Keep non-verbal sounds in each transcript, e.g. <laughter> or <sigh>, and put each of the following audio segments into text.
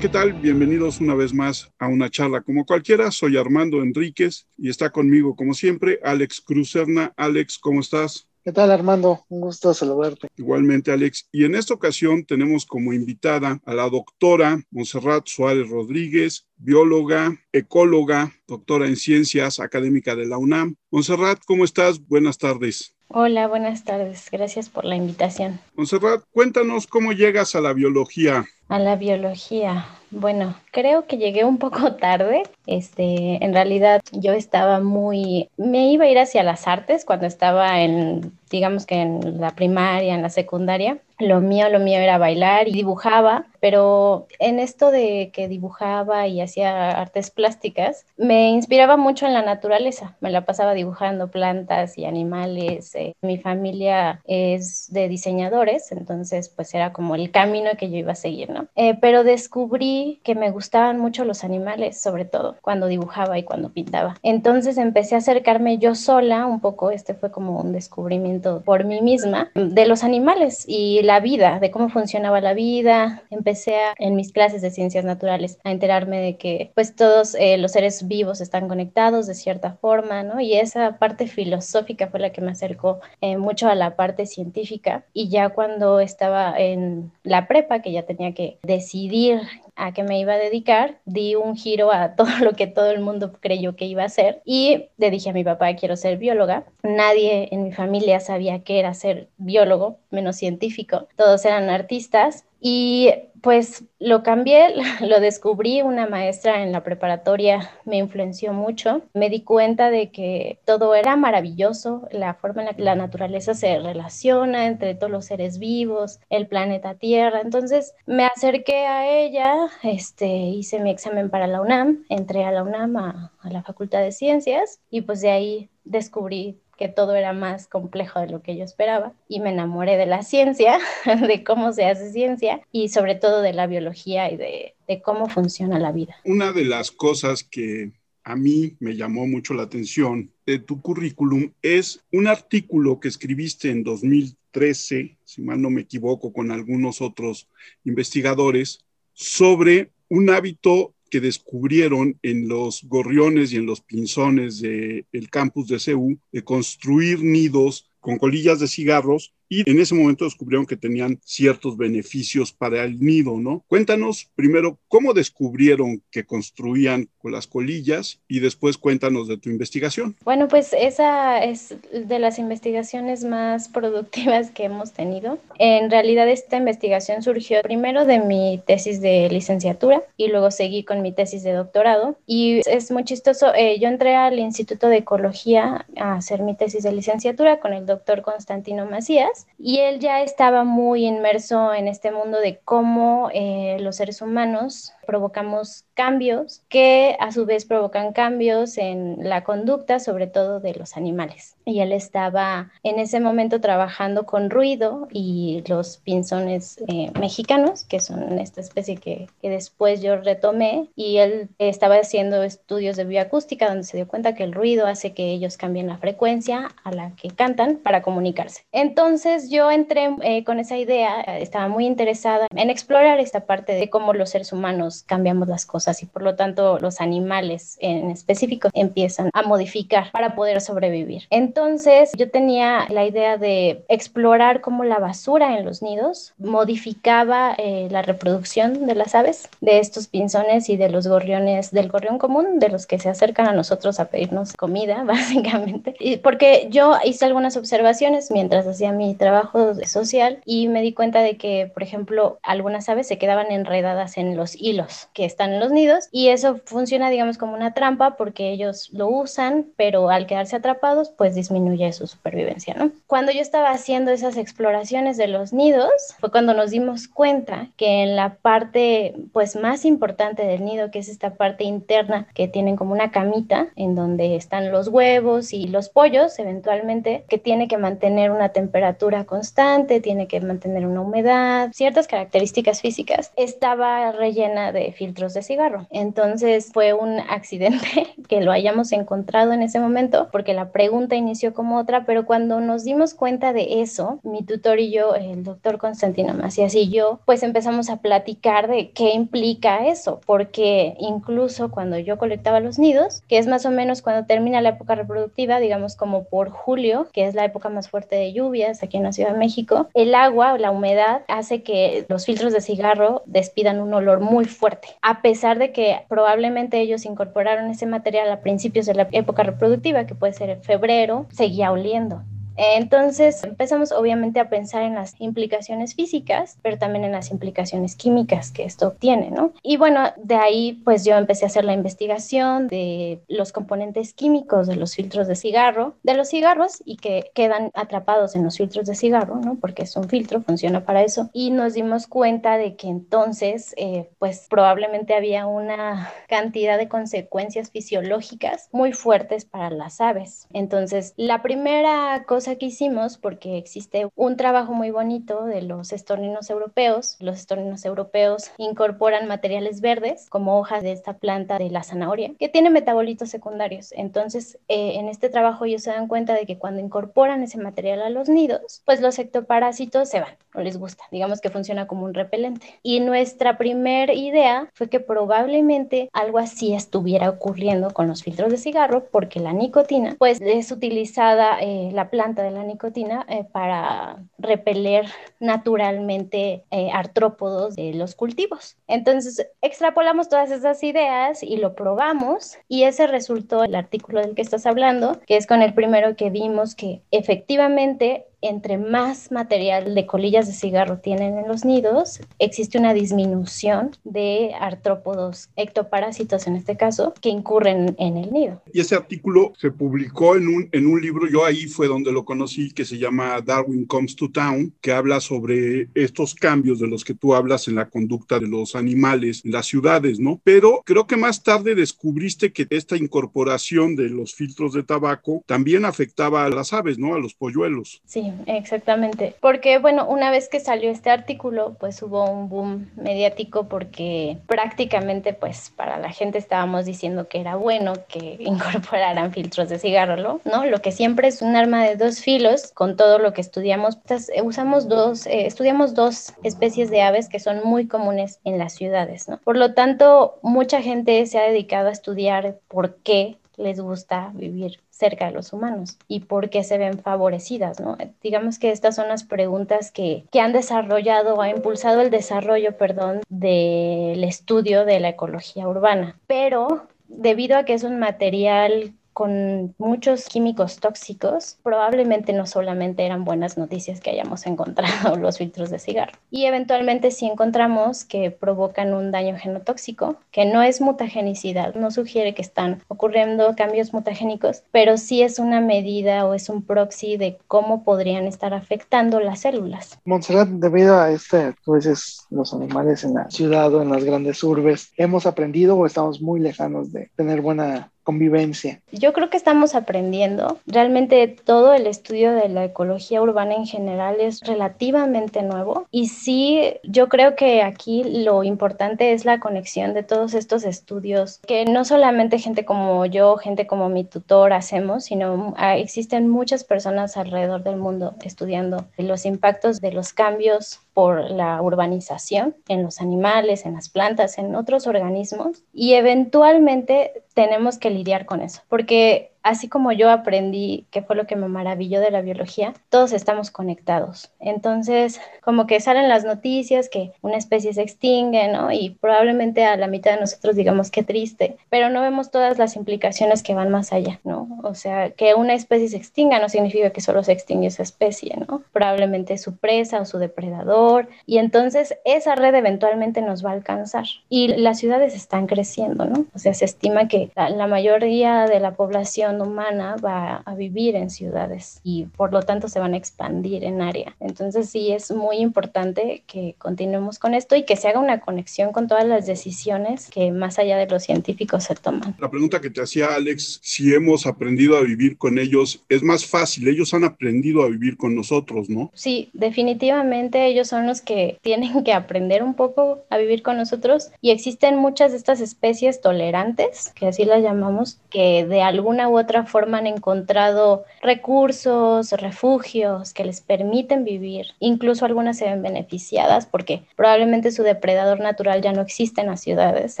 ¿qué tal? Bienvenidos una vez más a una charla como cualquiera. Soy Armando Enríquez y está conmigo, como siempre, Alex Cruzerna. Alex, ¿cómo estás? ¿Qué tal, Armando? Un gusto saludarte. Igualmente, Alex. Y en esta ocasión tenemos como invitada a la doctora Monserrat Suárez Rodríguez, bióloga, ecóloga, doctora en ciencias, académica de la UNAM. Monserrat, ¿cómo estás? Buenas tardes. Hola, buenas tardes. Gracias por la invitación. Monserrat, cuéntanos cómo llegas a la biología. A la biología. Bueno, creo que llegué un poco <laughs> tarde. Este, en realidad yo estaba muy, me iba a ir hacia las artes cuando estaba en, digamos que en la primaria, en la secundaria. Lo mío, lo mío era bailar y dibujaba, pero en esto de que dibujaba y hacía artes plásticas, me inspiraba mucho en la naturaleza. Me la pasaba dibujando plantas y animales. Eh, mi familia es de diseñadores, entonces pues era como el camino que yo iba a seguir, ¿no? Eh, pero descubrí que me gustaban mucho los animales, sobre todo cuando dibujaba y cuando pintaba. Entonces empecé a acercarme yo sola, un poco, este fue como un descubrimiento por mí misma, de los animales y la vida, de cómo funcionaba la vida. Empecé en mis clases de ciencias naturales a enterarme de que pues todos eh, los seres vivos están conectados de cierta forma, ¿no? Y esa parte filosófica fue la que me acercó eh, mucho a la parte científica. Y ya cuando estaba en la prepa, que ya tenía que decidir a qué me iba a dedicar, di un giro a <laughs> todo lo que todo el mundo creyó que iba a hacer y le dije a mi papá, quiero ser bióloga. Nadie en mi familia sabía qué era ser biólogo, menos científico. Todos eran artistas y pues lo cambié, <laughs> lo descubrí, una maestra en la preparatoria me influenció mucho, me di cuenta de que todo era maravilloso, la forma en la que la naturaleza se relaciona entre todos los seres vivos, el planeta Tierra, entonces me acerqué a ella, este, hice mi examen para la UNAM, entré a la UNAM, a, a la Facultad de Ciencias y pues de ahí descubrí que todo era más complejo de lo que yo esperaba y me enamoré de la ciencia, <laughs> de cómo se hace ciencia y sobre todo de la biología y de, cómo funciona la vida. Una de las cosas que a mí me llamó mucho la atención de tu currículum es un artículo que escribiste en 2013, si mal no me equivoco, con algunos otros investigadores, sobre un hábito que descubrieron en los gorriones y en los pinzones del campus de CEU de construir nidos con colillas de cigarros y en ese momento descubrieron que tenían ciertos beneficios para el nido, ¿no? Cuéntanos primero cómo descubrieron que construían con las colillas y después cuéntanos de tu investigación. Bueno, pues esa es de las investigaciones más <laughs> productivas que hemos tenido. En realidad esta investigación surgió primero de mi tesis de licenciatura y luego seguí con mi tesis de doctorado y es muy chistoso. Eh, yo entré al Instituto de Ecología a hacer mi tesis de licenciatura con el doctor Constantino Macías y él ya estaba muy inmerso en este mundo de cómo eh, los seres humanos provocamos cambios que a su vez provocan cambios en la conducta, sobre todo de los animales. Y él estaba en ese momento trabajando con ruido y los pinzones eh, mexicanos, que son esta especie que, que después yo retomé, y él estaba haciendo estudios de bioacústica donde se dio cuenta que el ruido hace que ellos cambien la frecuencia a la que cantan para comunicarse. Entonces yo entré eh, con esa idea, estaba muy interesada en explorar esta parte de cómo los seres humanos cambiamos las cosas y por lo tanto los animales en específico empiezan a modificar para poder sobrevivir. Entonces yo tenía la idea de explorar cómo la basura en los nidos modificaba eh, la reproducción de las aves, de estos pinzones y de los gorriones, del gorrión común, de los que se acercan a nosotros a pedirnos comida, <laughs> básicamente. Y porque yo hice algunas observaciones mientras hacía mi trabajo social y me di cuenta de que, por ejemplo, algunas aves se quedaban enredadas en los hilos que están en los nidos y eso funciona, digamos, como una trampa porque ellos lo usan, pero al quedarse atrapados, pues disminuye su supervivencia, ¿no? Cuando yo estaba haciendo esas exploraciones de los nidos, fue cuando nos dimos cuenta que en la parte, pues, más importante del nido, que es esta parte interna que tienen como una camita en donde están los huevos y los pollos, eventualmente, que tiene que mantener una temperatura constante, tiene que mantener una humedad, ciertas características físicas, estaba rellena de filtros de cigarro. Entonces fue un accidente <laughs> que lo hayamos encontrado en ese momento, porque la pregunta inició como otra, pero cuando nos dimos cuenta de eso, mi tutor y yo, el doctor Constantino Macías y yo, pues empezamos a platicar de qué implica eso, porque incluso cuando yo colectaba los nidos, que es más o menos cuando termina la época reproductiva, digamos como por julio, que es la época más fuerte de lluvias aquí en la Ciudad de México, el agua la humedad hace que los filtros de cigarro despidan un olor muy fuerte, a pesar de que probablemente ellos incorporaron ese material a principios de la época reproductiva, que puede ser en febrero, seguía oliendo. Entonces empezamos obviamente a pensar en las implicaciones físicas, pero también en las implicaciones químicas que esto tiene, ¿no? Y bueno, de ahí pues yo empecé a hacer la investigación de los componentes químicos de los filtros de cigarro, de los cigarros y que quedan atrapados en los filtros de cigarro, ¿no? Porque es un filtro, funciona para eso. Y nos dimos cuenta de que entonces eh, pues probablemente había una cantidad de consecuencias fisiológicas muy fuertes para las aves. Entonces, la primera cosa que hicimos, porque existe un trabajo muy bonito de los estorninos europeos. Los estorninos europeos incorporan materiales verdes, como hojas de esta planta de la zanahoria, que tiene metabolitos secundarios. Entonces, eh, en este trabajo ellos se dan cuenta de que cuando incorporan ese material a los nidos, pues los ectoparásitos se van, no les gusta. Digamos que funciona como un repelente. Y nuestra primera idea fue que probablemente algo así estuviera ocurriendo con los filtros de cigarro, porque la nicotina, pues es utilizada eh, la planta de la nicotina eh, para repeler naturalmente eh, artrópodos de los cultivos. Entonces, extrapolamos todas esas ideas y lo probamos y ese resultó el artículo del que estás hablando, que es con el primero que vimos que efectivamente entre más material de colillas de cigarro tienen en los nidos, existe una disminución de artrópodos, ectoparásitos en este caso, que incurren en el nido. Y ese artículo se publicó en un, en un libro, yo ahí fue donde lo conocí, que se llama Darwin Comes to Town, que habla sobre estos cambios de los que tú hablas en la conducta de los animales en las ciudades, ¿no? Pero creo que más tarde descubriste que esta incorporación de los filtros de tabaco también afectaba a las aves, ¿no? A los polluelos. Sí, exactamente. Porque, bueno, una vez que salió este artículo, pues hubo un boom mediático porque prácticamente, pues, para la gente estábamos diciendo que era bueno que <laughs> incorporaran filtros de cigarro, ¿no? Lo que siempre es un arma de dos filos con todo lo que estudiamos. Pues, usamos dos, eh, estudiamos dos especies de aves que son muy comunes en las ciudades, ¿no? Por lo tanto, mucha gente se ha dedicado a estudiar por qué les gusta vivir cerca de los humanos y por qué se ven favorecidas, ¿no? Digamos que estas son las preguntas que, que han desarrollado, ha impulsado el desarrollo, perdón, del estudio de la ecología urbana. Pero debido a que es un material con muchos químicos tóxicos, probablemente no solamente eran buenas noticias que hayamos <laughs> encontrado los filtros de cigarro. Y eventualmente si encontramos que provocan un daño genotóxico, que no es mutagenicidad, no sugiere que están ocurriendo cambios mutagénicos, pero sí es una medida o es un proxy de cómo podrían estar afectando las células. Montserrat, debido a este, tú dices, los animales en la ciudad o en las grandes urbes, ¿hemos aprendido o estamos muy lejanos de tener buena convivencia? Yo creo que estamos aprendiendo. Realmente todo el estudio de la ecología urbana en general es relativamente nuevo y sí, yo creo que aquí lo importante es la conexión de todos estos estudios que no solamente gente como yo, gente como mi tutor hacemos, sino existen muchas personas alrededor del mundo estudiando los impactos de los cambios por la urbanización en los animales, en las plantas, en otros organismos y eventualmente tenemos que lidiar con eso, porque así como yo aprendí, que fue lo que me maravilló de la biología, todos estamos conectados. Entonces, como que salen las noticias que una especie se extingue, ¿no? Y probablemente a la mitad de nosotros digamos qué triste, pero no vemos todas las implicaciones que van más allá, ¿no? O sea, que una especie se extinga no significa que solo se extingue esa especie, ¿no? Probablemente su presa o su depredador, y entonces esa red eventualmente nos va a alcanzar. Y las ciudades están creciendo, ¿no? O sea, se estima que la, la mayoría de la población población humana va a vivir en ciudades y por lo tanto se van a expandir en área. Entonces sí es muy importante que continuemos con esto y que se haga una conexión con todas las decisiones que más allá de los científicos se toman. La pregunta que te hacía Alex, si hemos aprendido a vivir con ellos, es más fácil, ellos han aprendido a vivir con nosotros, ¿no? Sí, definitivamente ellos son los que tienen que aprender un poco a vivir con nosotros y existen muchas de estas especies tolerantes, que así las llamamos, que de alguna u otra forma han encontrado recursos, refugios que les permiten vivir. Incluso algunas se ven beneficiadas porque probablemente su depredador natural ya no existe en las ciudades,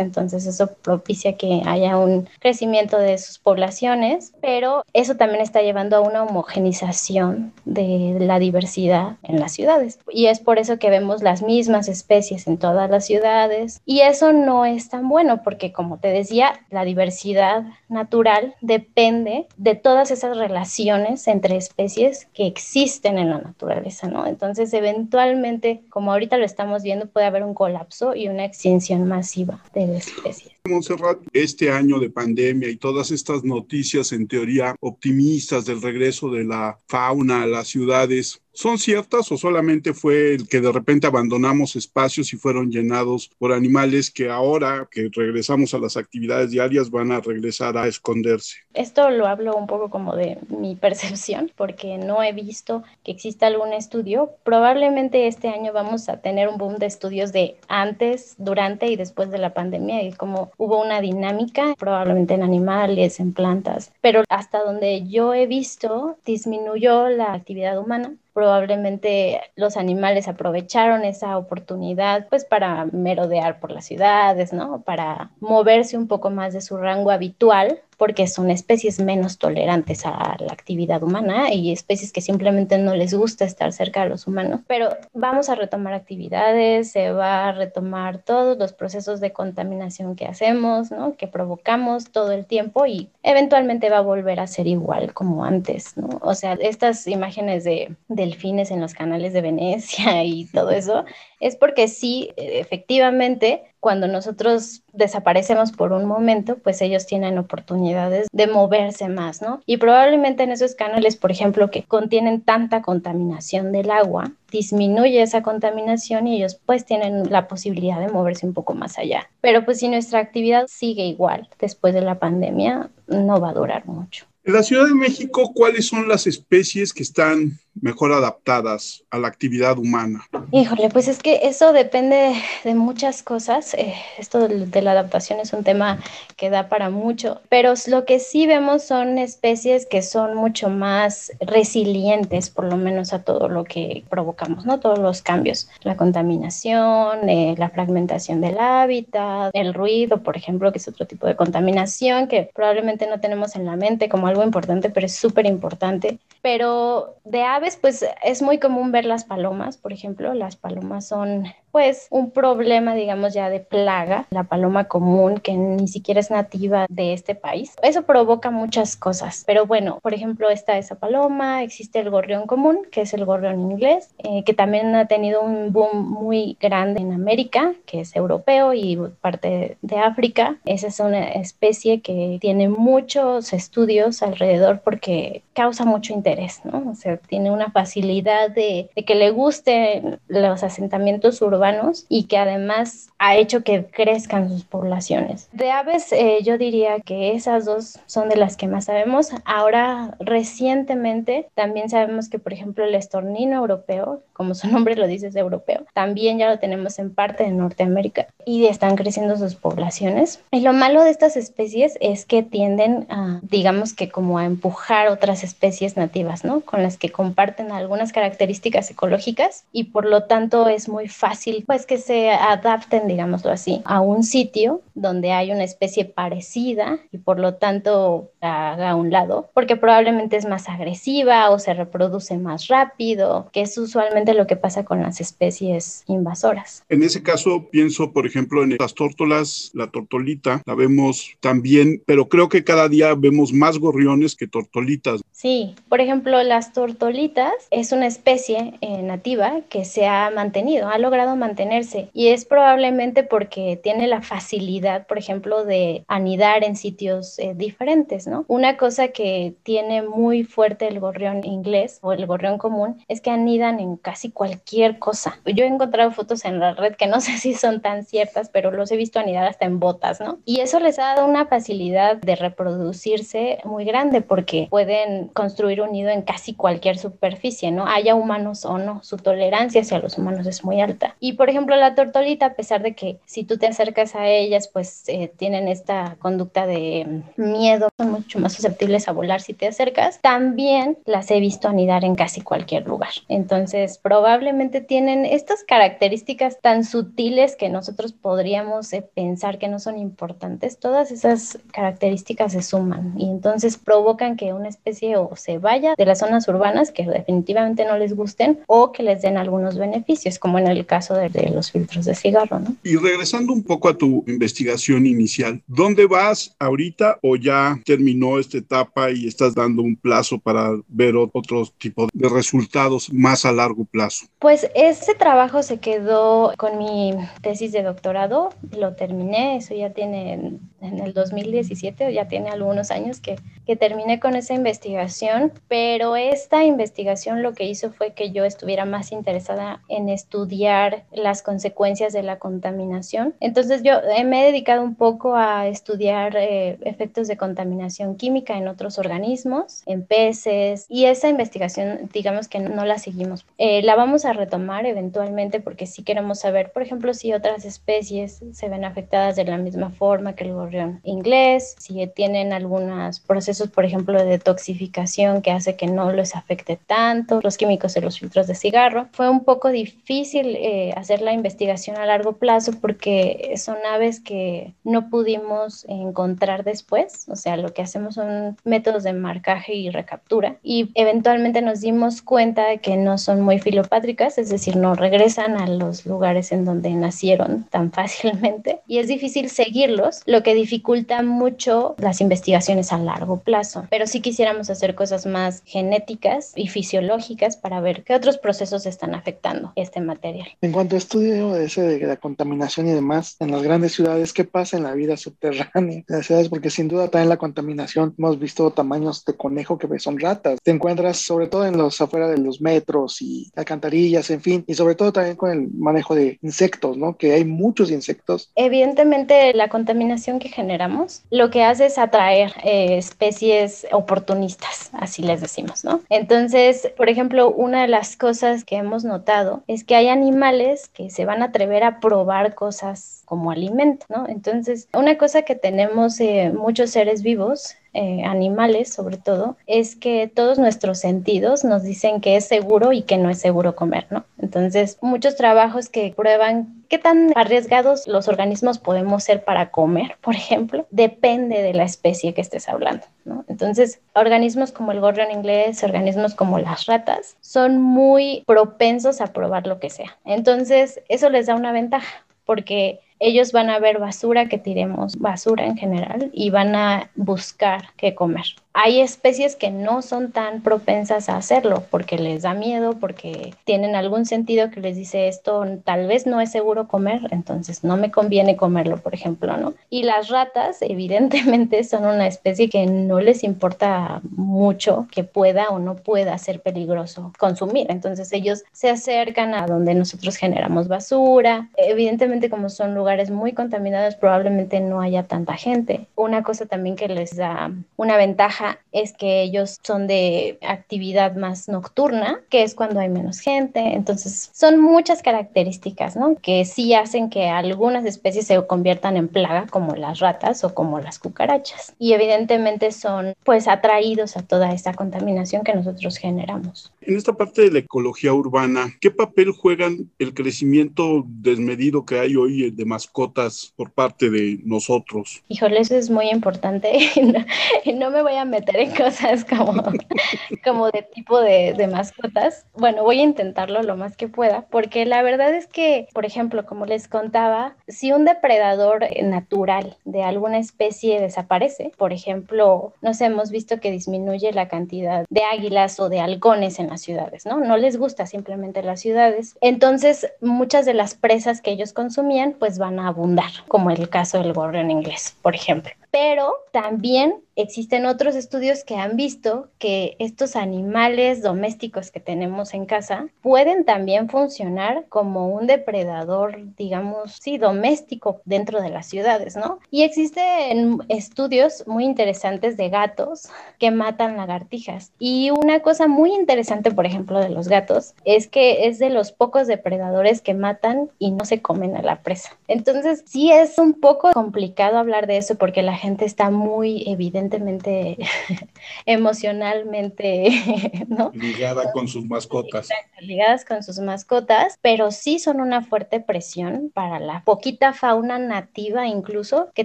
entonces eso propicia que haya un crecimiento de sus poblaciones, pero eso también está llevando a una homogenización de la diversidad en las ciudades. Y es por eso que vemos las mismas especies en todas las ciudades. Y eso no es tan bueno porque, como te decía, la diversidad natural depende de todas esas relaciones entre especies que existen en la naturaleza, ¿no? Entonces, eventualmente, como ahorita lo estamos viendo, puede haber un colapso y una extinción masiva de especies. Montserrat, este año de pandemia y todas estas noticias en teoría optimistas del regreso de la fauna a las ciudades, ¿Son ciertas o solamente fue el que de repente abandonamos espacios y fueron llenados por animales que ahora que regresamos a las actividades diarias van a regresar a esconderse? Esto lo hablo un poco como de mi <laughs> percepción porque no he visto que exista algún estudio. Probablemente este año vamos a tener un boom de estudios de antes, durante y después de la pandemia y como hubo una dinámica probablemente en animales, en plantas, pero hasta donde yo he visto disminuyó la actividad humana probablemente los animales aprovecharon esa oportunidad pues para merodear por las ciudades, ¿no? Para moverse un poco más de su rango habitual porque son especies menos tolerantes a la actividad humana y especies que simplemente no les gusta estar cerca de los humanos. Pero vamos a retomar actividades, se va a retomar todos los procesos de contaminación que hacemos, ¿no? que provocamos todo el tiempo y eventualmente va a volver a ser igual como antes. ¿no? O sea, estas imágenes de delfines en los canales de Venecia <laughs> y todo eso es porque sí, efectivamente, cuando nosotros desaparecemos por un momento, pues ellos tienen oportunidades de moverse más, ¿no? Y probablemente en esos canales, por ejemplo, que contienen tanta contaminación del agua, disminuye esa contaminación y ellos pues tienen la posibilidad de moverse un poco más allá. Pero pues si nuestra actividad sigue igual después de la pandemia, no va a durar mucho. En la Ciudad de México, ¿cuáles son las especies que están mejor adaptadas a la actividad humana? Híjole, pues es que eso depende de muchas cosas. Eh, esto de, la adaptación es un tema que da para mucho, pero lo que sí vemos son especies que son mucho más resilientes, por lo menos a todo lo que provocamos, ¿no? Todos los cambios, la contaminación, eh, la fragmentación del hábitat, el ruido, por ejemplo, que es otro tipo de contaminación que probablemente no tenemos en la mente como algo importante, pero es súper importante. Pero de aves, pues es muy común ver las palomas, por ejemplo. Las palomas son pues un problema, digamos, ya de plaga, la paloma común que ni siquiera es nativa de este país. Eso provoca muchas cosas, pero bueno, por ejemplo, está esa paloma, existe el gorrión común, que es el gorrión inglés, eh, que también ha tenido un boom muy grande en América, que es europeo y parte de África. Esa es una especie que tiene muchos estudios alrededor porque causa mucho interés, ¿no? O sea, tiene una facilidad de, de que le gusten los asentamientos urbanos y que además ha hecho que crezcan sus poblaciones. De aves, eh, yo diría que esas dos son de las que más sabemos. Ahora, recientemente, también sabemos que, por ejemplo, el estornino europeo, como su <laughs> nombre lo dice, es europeo, también ya lo tenemos en parte de Norteamérica y están creciendo sus poblaciones. Y lo malo de estas especies es que tienden a, digamos que como a empujar otras especies nativas, ¿no? Con las que comparten algunas características ecológicas y por lo tanto es muy fácil pues que se adapten, digámoslo así, a un sitio donde hay una especie parecida y por lo tanto haga a un lado, porque probablemente es más agresiva o se reproduce más rápido, que es usualmente lo que pasa con las especies invasoras. En ese caso pienso, por ejemplo, en las tórtolas, la tortolita, la vemos también, pero creo que cada día vemos más gorriones que tortolitas. Sí, por ejemplo, las tortolitas es una especie eh, nativa que se ha mantenido, ha logrado mantenerse y es probablemente porque tiene la facilidad, por ejemplo, de anidar en sitios eh, diferentes, ¿no? Una cosa que tiene muy fuerte el gorrión inglés o el gorrión común es que anidan en casi cualquier cosa. Yo he encontrado fotos en la red que no <laughs> sé si son tan ciertas, pero los he visto anidar hasta en botas, ¿no? Y eso les ha dado una facilidad de reproducirse muy grande porque pueden construir un nido en casi cualquier superficie, ¿no? Haya humanos o no, su tolerancia hacia los humanos es muy alta. Por ejemplo, la tortolita, a pesar de que si tú te acercas a ellas, pues eh, tienen esta conducta de miedo, son mucho más susceptibles a volar si te acercas, también las he visto anidar en casi cualquier lugar. Entonces, probablemente tienen estas características tan sutiles que nosotros podríamos eh, pensar que no son importantes, todas esas características se suman y entonces provocan que una especie o se vaya de las zonas urbanas que definitivamente no les gusten o que les den algunos beneficios, como en el caso de, de los filtros de cigarro. ¿no? Y regresando un poco a tu investigación inicial, ¿dónde vas ahorita o ya terminó esta etapa y estás dando un plazo para ver otro tipo de resultados más a largo plazo? Pues ese trabajo se quedó con mi tesis de doctorado, lo terminé, eso ya tiene en el 2017, ya tiene algunos años que, que terminé con esa investigación, pero esta investigación lo que hizo fue que yo estuviera más interesada en estudiar las consecuencias de la contaminación. Entonces yo me he dedicado un poco a estudiar eh, efectos de contaminación química en otros organismos, en peces, y esa investigación digamos que no, la seguimos. Eh, la vamos a retomar eventualmente porque sí queremos saber, por ejemplo, si otras especies se ven afectadas de la misma forma que el gorrión inglés, si tienen algunos procesos, por ejemplo, de detoxificación que hace que no les afecte tanto, los químicos de los filtros de cigarro. Fue un poco difícil eh, hacer la investigación a largo plazo porque son aves que no pudimos encontrar después, o sea, lo que hacemos son métodos de marcaje y recaptura y eventualmente nos dimos cuenta de que no son muy filopátricas, es decir, no regresan a los lugares en donde nacieron tan <laughs> fácilmente y es difícil seguirlos, lo que dificulta mucho las investigaciones a largo plazo. Pero sí quisiéramos hacer cosas más genéticas y fisiológicas para ver qué otros procesos están afectando este material. En cuanto a estudio ese de la contaminación y demás, en las grandes ciudades, ¿qué pasa en la vida subterránea <laughs> de las ciudades? Porque sin duda también la contaminación, hemos visto tamaños de conejo que son ratas. Te encuentras sobre todo en los afuera de los metros y alcantarillas, en fin, y sobre todo también con el manejo de insectos, ¿no? Que hay muchos insectos. Evidentemente, la contaminación que generamos lo que hace es atraer eh, especies oportunistas, así les decimos, ¿no? Entonces, por ejemplo, una de las cosas que hemos notado es que hay animales que se van a atrever a probar cosas como alimento, ¿no? Entonces, una cosa que tenemos eh, muchos seres vivos eh, animales sobre todo, es que todos nuestros sentidos nos dicen que es seguro y que no es seguro comer, ¿no? Entonces, muchos trabajos que prueban qué tan arriesgados los organismos podemos ser para comer, por ejemplo, depende de la especie que estés hablando, ¿no? Entonces, organismos como el gorrión inglés, organismos como las ratas, son muy propensos a probar lo que sea. Entonces, eso les da una ventaja porque ellos van a ver basura que tiremos, basura en general, y van a buscar qué comer. Hay especies que no son tan propensas a hacerlo porque les da miedo, porque tienen algún sentido que les dice esto tal vez no es seguro comer, entonces no me conviene comerlo, por ejemplo, ¿no? Y las ratas <laughs> evidentemente son una especie que no les importa mucho que pueda o no pueda ser peligroso consumir, entonces ellos se acercan a donde nosotros generamos basura, evidentemente como son lugares muy contaminados probablemente no haya tanta gente. Una cosa también que les da una ventaja es que ellos son de actividad más nocturna, que es cuando hay menos gente. Entonces, son muchas características, ¿no? Que sí hacen que algunas especies se conviertan en plaga, como las ratas o como las cucarachas. Y evidentemente son, pues, atraídos a toda esta contaminación que nosotros generamos. En esta parte de la ecología urbana, ¿qué papel juegan el crecimiento desmedido que hay hoy de mascotas por parte de nosotros? Híjole, eso es muy importante. <laughs> y no me voy a meter en cosas como, <laughs> como de tipo de, de mascotas. Bueno, voy a intentarlo lo más que pueda, porque la verdad es que, por ejemplo, como les contaba, si un depredador natural de alguna especie desaparece, por ejemplo, nos hemos visto que disminuye la cantidad de águilas o de halcones en las ciudades, ¿no? No les gusta simplemente las ciudades. Entonces, muchas de las presas que ellos consumían, pues van a abundar, como el caso del gorrión inglés, por ejemplo pero también existen otros estudios que han visto que estos animales domésticos que tenemos en casa pueden también funcionar como un depredador, digamos, sí, doméstico dentro de las ciudades, ¿no? Y existen estudios muy interesantes de gatos que matan lagartijas. Y una cosa muy interesante, por ejemplo, de los gatos es que es de los pocos depredadores que matan y no se comen a la presa. Entonces, sí es un poco complicado hablar de eso porque la gente está muy evidentemente <laughs> emocionalmente <laughs> ¿no? ligada con sus mascotas. ligadas con sus mascotas, pero sí son una fuerte presión para la poquita fauna nativa incluso que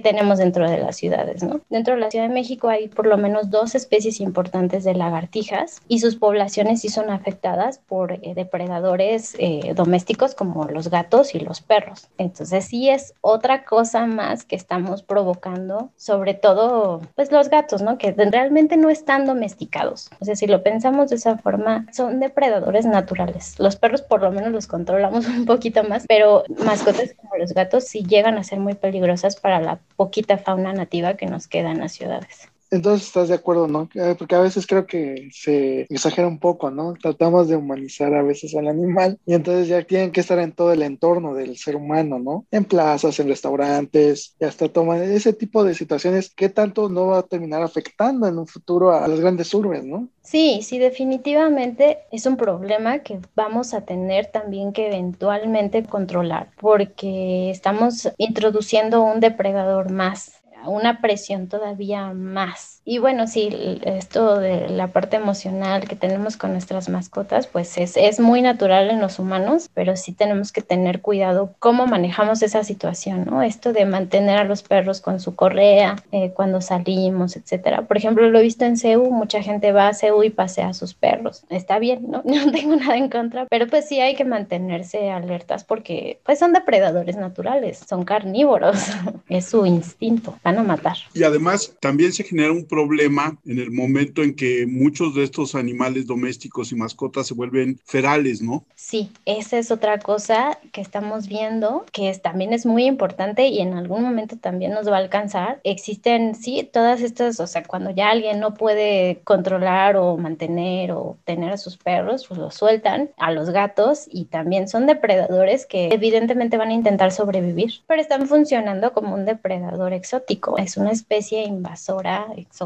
tenemos dentro de las ciudades, ¿no? Dentro de la Ciudad de México hay por lo menos dos especies importantes de lagartijas y sus poblaciones sí son afectadas por eh, depredadores eh, domésticos como los gatos y los perros. Entonces sí es otra cosa más que estamos provocando sobre todo, pues los gatos, ¿no? Que realmente no están domesticados. O sea, si lo pensamos de esa forma, son depredadores naturales. Los perros por lo menos los controlamos <laughs> un poquito más, pero mascotas como los gatos sí llegan a ser muy peligrosas para la poquita fauna nativa que nos queda en las ciudades. Entonces estás de acuerdo, ¿no? Eh, porque a veces creo que se exagera un poco, ¿no? Tratamos de humanizar a veces al animal y entonces ya tienen que estar en todo el entorno del ser humano, ¿no? En plazas, en restaurantes, y hasta tomar ese tipo de situaciones que tanto no va a terminar afectando en un futuro a las grandes urbes, ¿no? Sí, sí, definitivamente es un problema que vamos a tener también que eventualmente controlar porque estamos introduciendo un depredador más una presión todavía más. Y bueno, sí, esto de la parte emocional que tenemos con nuestras mascotas, pues es, es muy natural en los humanos, pero sí tenemos que tener cuidado cómo manejamos esa situación, ¿no? Esto de mantener a los perros con su correa eh, cuando salimos, etcétera. Por ejemplo, lo he visto en CEU, mucha gente va a CEU y pasea a sus perros. Está bien, ¿no? <laughs> No tengo nada en contra, pero pues sí hay que mantenerse alertas porque pues son depredadores naturales, son carnívoros, <laughs> es su instinto, van a matar. Y además también se genera un problema en el momento en que muchos de estos animales domésticos y mascotas se vuelven ferales, ¿no? Sí, esa es otra cosa que estamos viendo, que es, también es muy importante y en algún momento también nos va a alcanzar. Existen, sí, todas estas, o sea, cuando ya alguien no puede controlar o mantener o tener a sus perros, pues los sueltan a los gatos y también son depredadores que evidentemente van a intentar sobrevivir, pero están funcionando como un depredador exótico es una especie invasora exótica.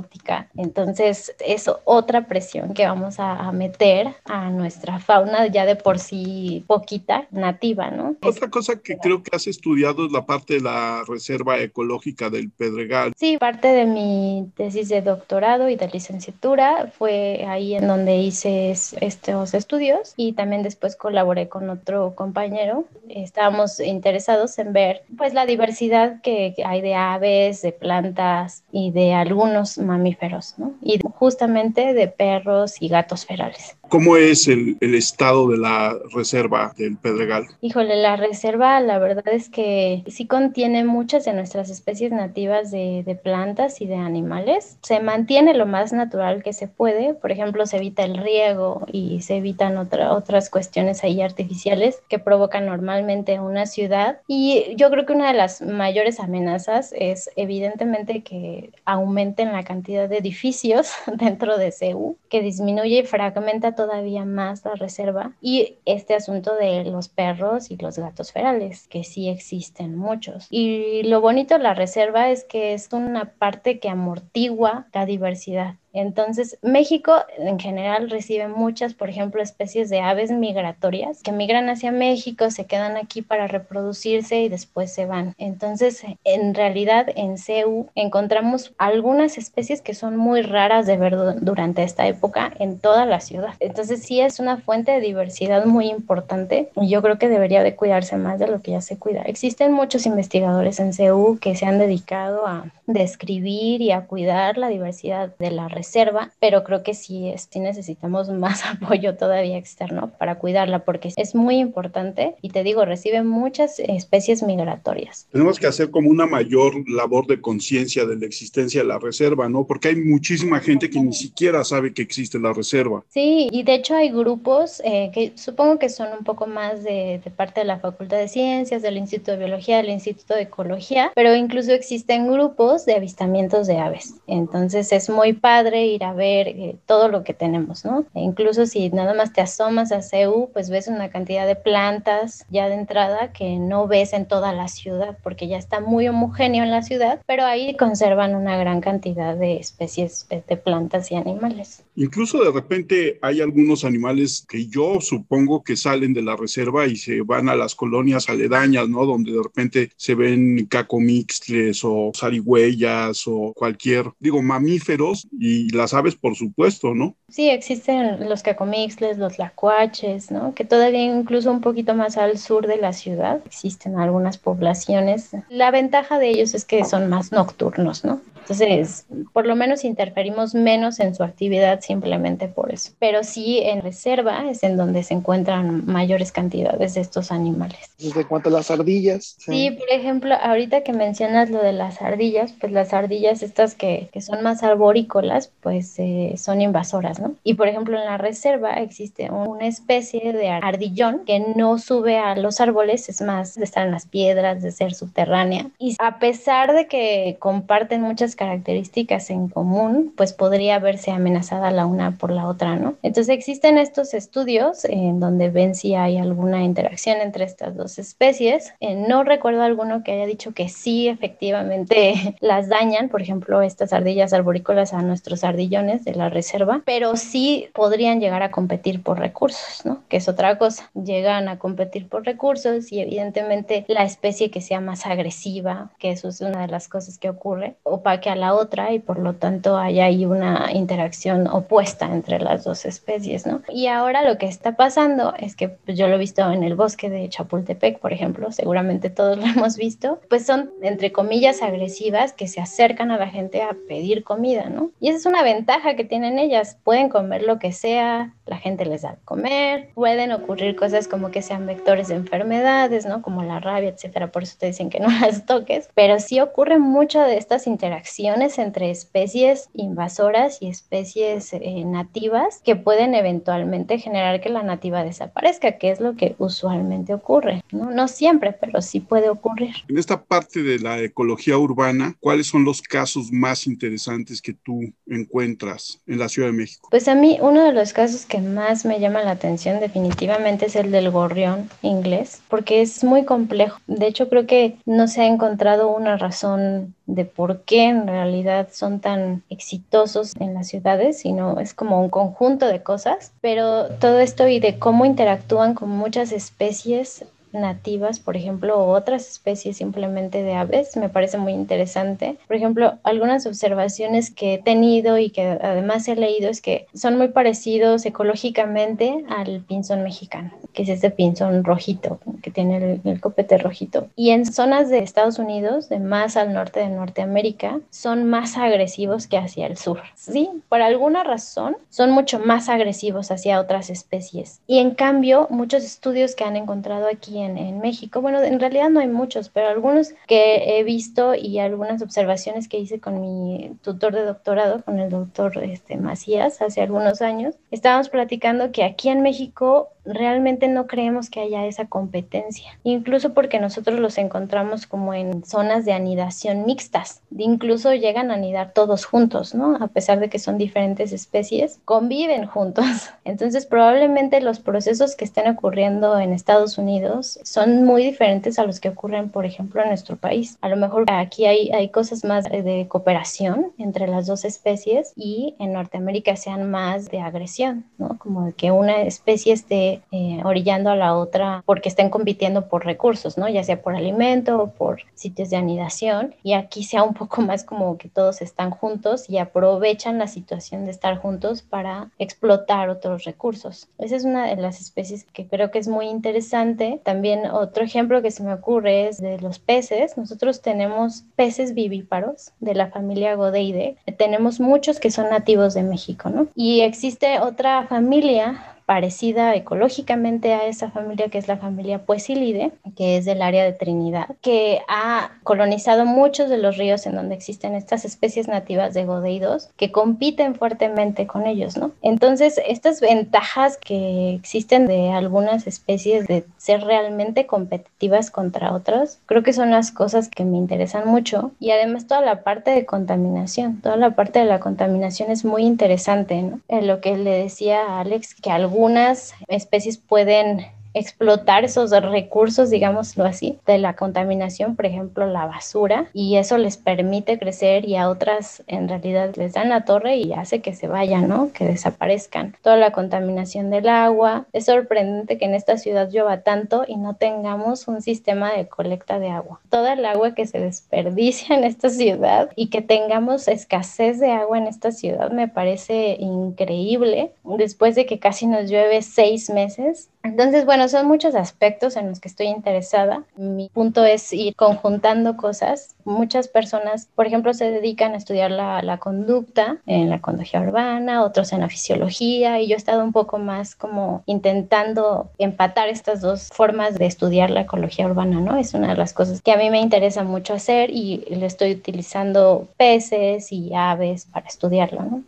Entonces es otra presión que vamos a, meter a nuestra fauna ya de por sí poquita, nativa, ¿no? Otra cosa que creo que has estudiado es la parte de la reserva ecológica del Pedregal. Sí, parte de mi tesis de doctorado y de licenciatura fue ahí en donde hice estos estudios y también después colaboré con otro compañero. Estábamos interesados en ver pues la diversidad que hay de aves, de plantas y de algunos mamíferos, ¿no? Y justamente de perros y gatos ferales. ¿Cómo es el, el, estado de la reserva del Pedregal? Híjole, la reserva la verdad es que sí contiene muchas de nuestras especies nativas de, de, plantas y de animales. Se mantiene lo más natural que se puede. Por ejemplo, se evita el riego y se evitan otra, otras cuestiones ahí artificiales que provocan normalmente una ciudad. Y yo creo que una de las mayores amenazas es evidentemente que aumenten la cantidad de edificios <laughs> dentro de CEU, que disminuye y fragmenta todavía más la reserva y este asunto de los perros y los gatos ferales, que sí existen muchos. Y lo bonito de la reserva es que es una parte que amortigua la diversidad. Entonces, México en general recibe muchas, por ejemplo, especies de aves migratorias que migran hacia México, se quedan aquí para reproducirse y después se van. Entonces, en realidad en CEU encontramos algunas especies que son muy raras de ver durante esta época en toda la ciudad. Entonces, sí es una fuente de diversidad muy importante y yo creo que debería de cuidarse más de lo que ya se cuida. Existen muchos investigadores en CEU que se han dedicado a describir y a cuidar la diversidad de la región reserva, pero creo que sí, sí necesitamos más <laughs> apoyo todavía externo para cuidarla porque es muy importante y te digo, recibe muchas especies migratorias. Tenemos que hacer como una mayor labor de conciencia de la existencia de la reserva, ¿no? Porque hay muchísima gente que ni siquiera sabe que existe la reserva. Sí, y de hecho hay grupos eh, que supongo que son un poco más de, de parte de la Facultad de Ciencias, del Instituto de Biología, del Instituto de Ecología, pero incluso existen grupos de avistamientos de aves. Entonces es muy padre ir a ver eh, todo lo que tenemos, ¿no? E incluso si nada más te asomas a CEU, pues ves una cantidad de plantas ya de entrada que no ves en toda la ciudad, porque ya está muy homogéneo en la ciudad, pero ahí conservan una gran cantidad de especies de plantas y animales. Incluso de repente hay algunos animales que yo supongo que salen de la reserva y se van a las colonias aledañas, ¿no? Donde de repente se ven cacomixles o zarigüeyas o cualquier, digo, mamíferos y las aves, por supuesto, ¿no? Sí, existen los cacomixles, los lacuaches, ¿no? Que todavía incluso un poquito más al sur de la ciudad existen algunas poblaciones. La ventaja de ellos es que son más nocturnos, ¿no? Entonces, por lo menos interferimos menos en su actividad simplemente por eso. Pero sí en reserva es en donde se encuentran mayores cantidades de estos animales. ¿Desde cuánto las ardillas? Sí. por ejemplo, ahorita que mencionas lo de las ardillas, pues las ardillas estas que, que son más arborícolas, pues eh, son invasoras, ¿no? Y por ejemplo, en la reserva existe una especie de ardillón que no sube a los árboles, es más de estar en las piedras, de ser subterránea. Y a pesar de que comparten muchas características en común, pues podría verse amenazada la una por la otra, ¿no? Entonces existen estos estudios en donde ven si hay alguna interacción entre estas dos especies. Eh, no recuerdo alguno que haya dicho que sí, efectivamente <laughs> las dañan, por ejemplo, estas ardillas arborícolas a nuestros ardillones de la reserva, pero sí podrían llegar a competir por recursos, ¿no? Que es otra cosa. Llegan a competir por recursos y evidentemente la especie que sea más agresiva, que eso es una de las cosas que ocurre, o para que a la otra y por lo tanto hay ahí una interacción opuesta entre las dos especies, ¿no? Y ahora lo que está pasando es que pues, yo lo he visto en el bosque de Chapultepec, por ejemplo, seguramente todos lo <laughs> hemos visto, pues son entre comillas agresivas que se acercan a la gente a pedir comida, ¿no? Y esa es una ventaja que tienen ellas, pueden comer lo que sea, la gente les da de comer, pueden ocurrir cosas como que sean vectores de enfermedades, ¿no? Como la rabia, etcétera, por eso te dicen que no <laughs> las toques, pero sí ocurre mucho de estas interacciones entre especies invasoras y especies eh, nativas que pueden eventualmente generar que la nativa desaparezca, que es lo que usualmente ocurre. ¿no? no siempre, pero sí puede ocurrir. En esta parte de la ecología urbana, ¿cuáles son los casos más interesantes que tú encuentras en la Ciudad de México? Pues a mí uno de los casos que más me llama la atención definitivamente es el del gorrión inglés, porque es muy complejo. De hecho, creo que no se ha encontrado una razón de por qué en realidad son tan exitosos en las ciudades, sino es como un conjunto de cosas, pero todo esto y de cómo interactúan con muchas especies nativas, por ejemplo, o otras especies simplemente de aves, me parece muy interesante. Por ejemplo, algunas observaciones que he tenido y que además he leído es que son muy parecidos ecológicamente al pinzón mexicano, que es este pinzón rojito, que tiene el, copete rojito. Y en zonas de Estados Unidos, de más al norte de Norteamérica, son más agresivos que hacia el sur. Sí, por alguna razón son mucho más agresivos hacia otras especies. Y en cambio, muchos estudios que han encontrado aquí en, México. Bueno, en realidad no hay muchos, pero algunos que he visto y algunas observaciones que hice con mi tutor de doctorado, con el doctor este, Macías, hace algunos años, estábamos platicando que aquí en México realmente no creemos que haya esa competencia, incluso porque nosotros los encontramos como en zonas de anidación mixtas, incluso llegan a anidar todos juntos, ¿no? A pesar de que son diferentes especies, conviven juntos. <laughs> Entonces, probablemente los procesos que estén ocurriendo en Estados Unidos son muy diferentes a los que ocurren, por ejemplo, en nuestro país. A lo mejor aquí hay, hay cosas más de cooperación entre las dos especies y en Norteamérica sean más de agresión, ¿no? Como que una especie esté eh, orillando a la otra porque estén compitiendo por recursos, ¿no? Ya sea por alimento o por sitios de anidación. Y aquí sea un poco más como que todos están juntos y aprovechan la situación de estar juntos para explotar otros recursos. Esa es una de las especies que creo que es muy interesante. También otro ejemplo que se me ocurre es de los peces. Nosotros tenemos peces vivíparos de la familia Godeide. Tenemos muchos que son nativos de México, ¿no? Y existe otra familia parecida ecológicamente a esa familia que es la familia Puesilide, que es del área de Trinidad, que ha colonizado muchos de los ríos en donde existen estas especies nativas de godeidos que compiten fuertemente con ellos, ¿no? Entonces, estas ventajas que existen de algunas especies de ser realmente competitivas contra otras, creo que son las cosas que me interesan mucho y además toda la parte de contaminación, toda la parte de la contaminación es muy interesante, ¿no? En lo que le decía a Alex, que algún algunas especies pueden explotar esos recursos, digámoslo así, de la contaminación, por ejemplo, la basura, y eso les permite crecer y a otras en realidad les dan la torre y hace que se vayan, ¿no? Que desaparezcan. Toda la contaminación del agua. Es sorprendente que en esta ciudad llueva tanto y no tengamos un sistema de colecta de agua. Toda el agua que se desperdicia en esta ciudad y que tengamos escasez de agua en esta ciudad me parece increíble. Después de que casi nos llueve seis meses, entonces, bueno, son muchos aspectos en los que estoy interesada. Mi punto es ir conjuntando cosas. Muchas personas, por ejemplo, se dedican a estudiar la, conducta en la ecología urbana, otros en la fisiología, y yo he estado un poco más como intentando empatar estas dos formas de estudiar la ecología urbana, ¿no? Es una de las cosas que a mí me interesa mucho hacer y le estoy utilizando peces y aves para estudiarlo, ¿no?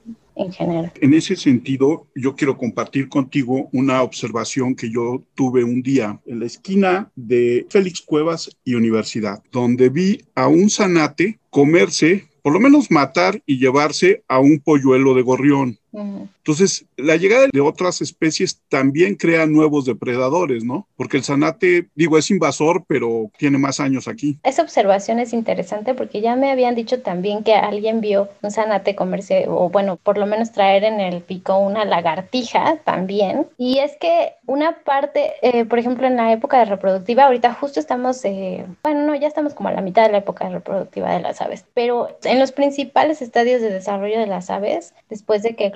En ese sentido, yo quiero compartir contigo una observación que yo tuve un día en la esquina de Félix Cuevas y Universidad, donde vi a un zanate comerse, por lo menos matar y llevarse a un polluelo de gorrión. Entonces, la llegada de otras especies también crea nuevos depredadores, ¿no? Porque el zanate, digo, es invasor, pero tiene más años aquí. Esa observación es interesante porque ya me habían dicho también que alguien vio un zanate comerse, o bueno, por lo menos traer en el pico una lagartija también. Y es que una parte, eh, por ejemplo, en la época de reproductiva, ahorita justo estamos, eh, bueno, no, ya estamos como a la mitad de la época reproductiva de las aves, pero en los principales estadios de desarrollo de las aves, después de que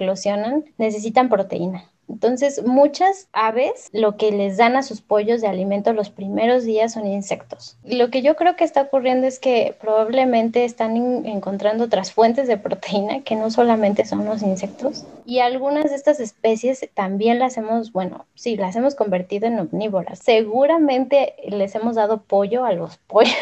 necesitan proteína. Entonces, muchas aves lo que les dan a sus pollos de alimento los primeros días son insectos. Lo que yo creo que está ocurriendo es que probablemente están encontrando otras fuentes de proteína que no solamente son los insectos. Y algunas de estas especies también las hemos, bueno, sí, las hemos convertido en omnívoras. Seguramente les hemos dado pollo a los <laughs> pollos.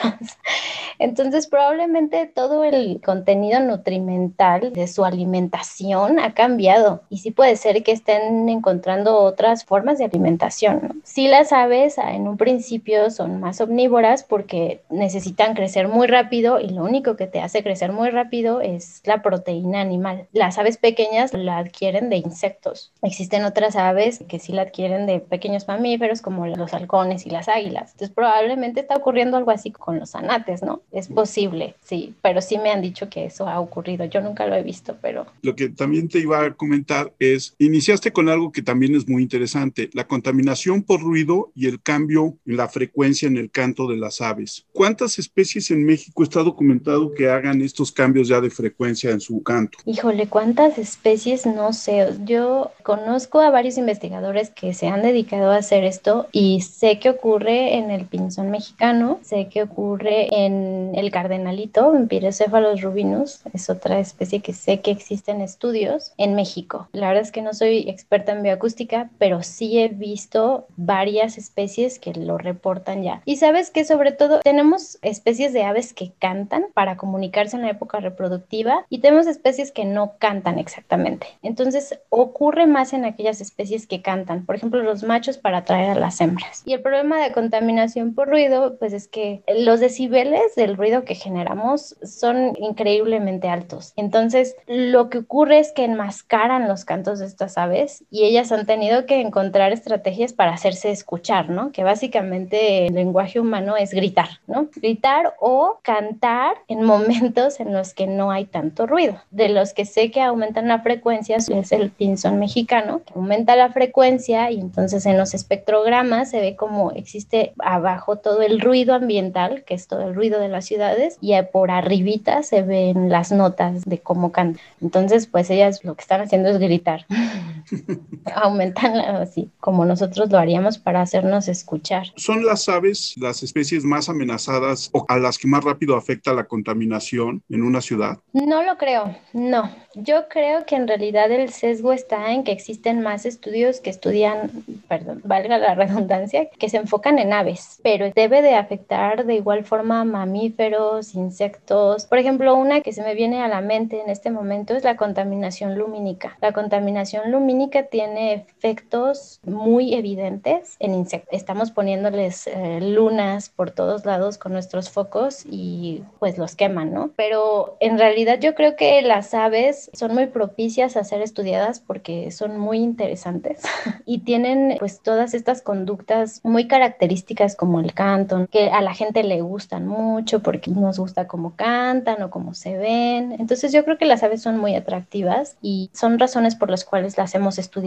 Entonces, probablemente todo el contenido nutrimental de su alimentación ha cambiado. Y sí puede ser que estén encontrando otras formas de alimentación. Si las aves ah, en un principio son más omnívoras porque necesitan crecer muy rápido y lo único que te hace crecer muy rápido es la proteína animal. Las aves pequeñas la adquieren de insectos. Existen otras aves que sí la adquieren de pequeños mamíferos como los halcones y las águilas. Entonces probablemente está ocurriendo algo así con los anates, ¿no? Es posible, sí, pero sí me han dicho que eso ha ocurrido. Yo nunca lo he visto, pero... Lo que también te iba a comentar es, iniciaste con algo que también es muy interesante, la contaminación por ruido y el cambio en la frecuencia en el canto de las aves. ¿Cuántas especies en México está documentado que hagan estos cambios ya de frecuencia en su canto? Híjole, ¿cuántas especies? No sé. Yo conozco a varios investigadores que se han dedicado a hacer esto y sé que ocurre en el pinzón mexicano, sé que ocurre en el cardenalito, en Pirecephalus rubinus, es otra especie que sé que existen estudios en México. La verdad es que no soy experta en bioacústica, pero sí he visto varias especies que lo reportan ya. Y sabes que sobre todo tenemos especies de aves que cantan para comunicarse en la época reproductiva y tenemos especies que no cantan exactamente. Entonces ocurre más en aquellas especies que cantan, por ejemplo los machos para atraer a las hembras. Y el problema de contaminación por ruido, pues es que los decibeles del ruido que generamos son increíblemente altos. Entonces, lo que ocurre es que enmascaran los cantos de estas aves y ellas han tenido que encontrar estrategias para hacerse escuchar, ¿no? Que básicamente el lenguaje humano es gritar, ¿no? Gritar o cantar en momentos en los que no hay tanto ruido. De los que sé que aumentan la frecuencia es el pinzón mexicano, que aumenta la frecuencia y entonces en los espectrogramas se ve como existe abajo todo el ruido ambiental, que es todo el ruido de las ciudades, y por arribita se ven las notas de cómo cantan. Entonces, pues ellas lo que están haciendo es gritar. <laughs> Aumentan así, como nosotros lo haríamos para hacernos escuchar. ¿Son las aves las especies más amenazadas o a las que más rápido afecta la contaminación en una ciudad? No lo creo, no. Yo creo que en realidad el sesgo está en que existen más estudios que estudian, perdón, valga la <laughs> redundancia, que se enfocan en aves, pero debe de afectar de igual forma a mamíferos, insectos. Por ejemplo, una que se me viene a la mente en este momento es la contaminación lumínica. La contaminación lumínica tiene efectos muy evidentes en insectos. Estamos poniéndoles eh, lunas por todos lados con nuestros focos y pues los queman, ¿no? Pero en realidad yo creo que las aves son muy propicias a ser estudiadas porque son muy interesantes <laughs> y tienen pues todas estas conductas muy características como el canto, que a la gente le gustan mucho porque nos gusta cómo cantan o cómo se ven. Entonces yo creo que las aves son muy atractivas y son razones por las cuales las hemos estudiado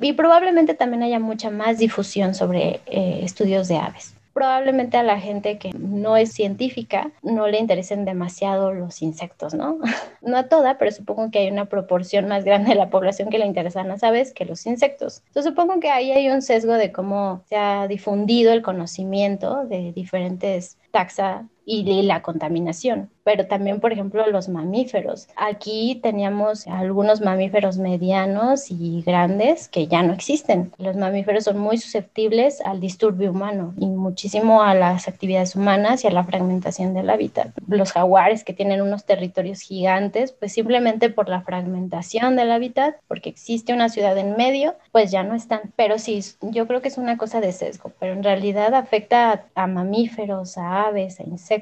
Y probablemente también haya mucha más difusión sobre eh, estudios de aves probablemente a la gente que no es científica no le interesen demasiado los insectos, ¿no? <laughs> No a toda, pero supongo que hay una proporción más grande de la población que le interesan las aves que los insectos. Entonces supongo que ahí hay un sesgo de cómo se ha difundido el conocimiento de diferentes taxa y la contaminación pero también, por ejemplo, los mamíferos. Aquí teníamos algunos mamíferos medianos y grandes que ya no existen. Los mamíferos son muy susceptibles al disturbio humano y muchísimo a las actividades humanas y a la fragmentación del hábitat. Los jaguares que tienen unos territorios gigantes, pues simplemente por la fragmentación del hábitat, porque existe una ciudad en medio, pues ya no están. Pero sí, yo creo que es una cosa de sesgo, pero en realidad afecta a, a mamíferos, a aves, a insectos,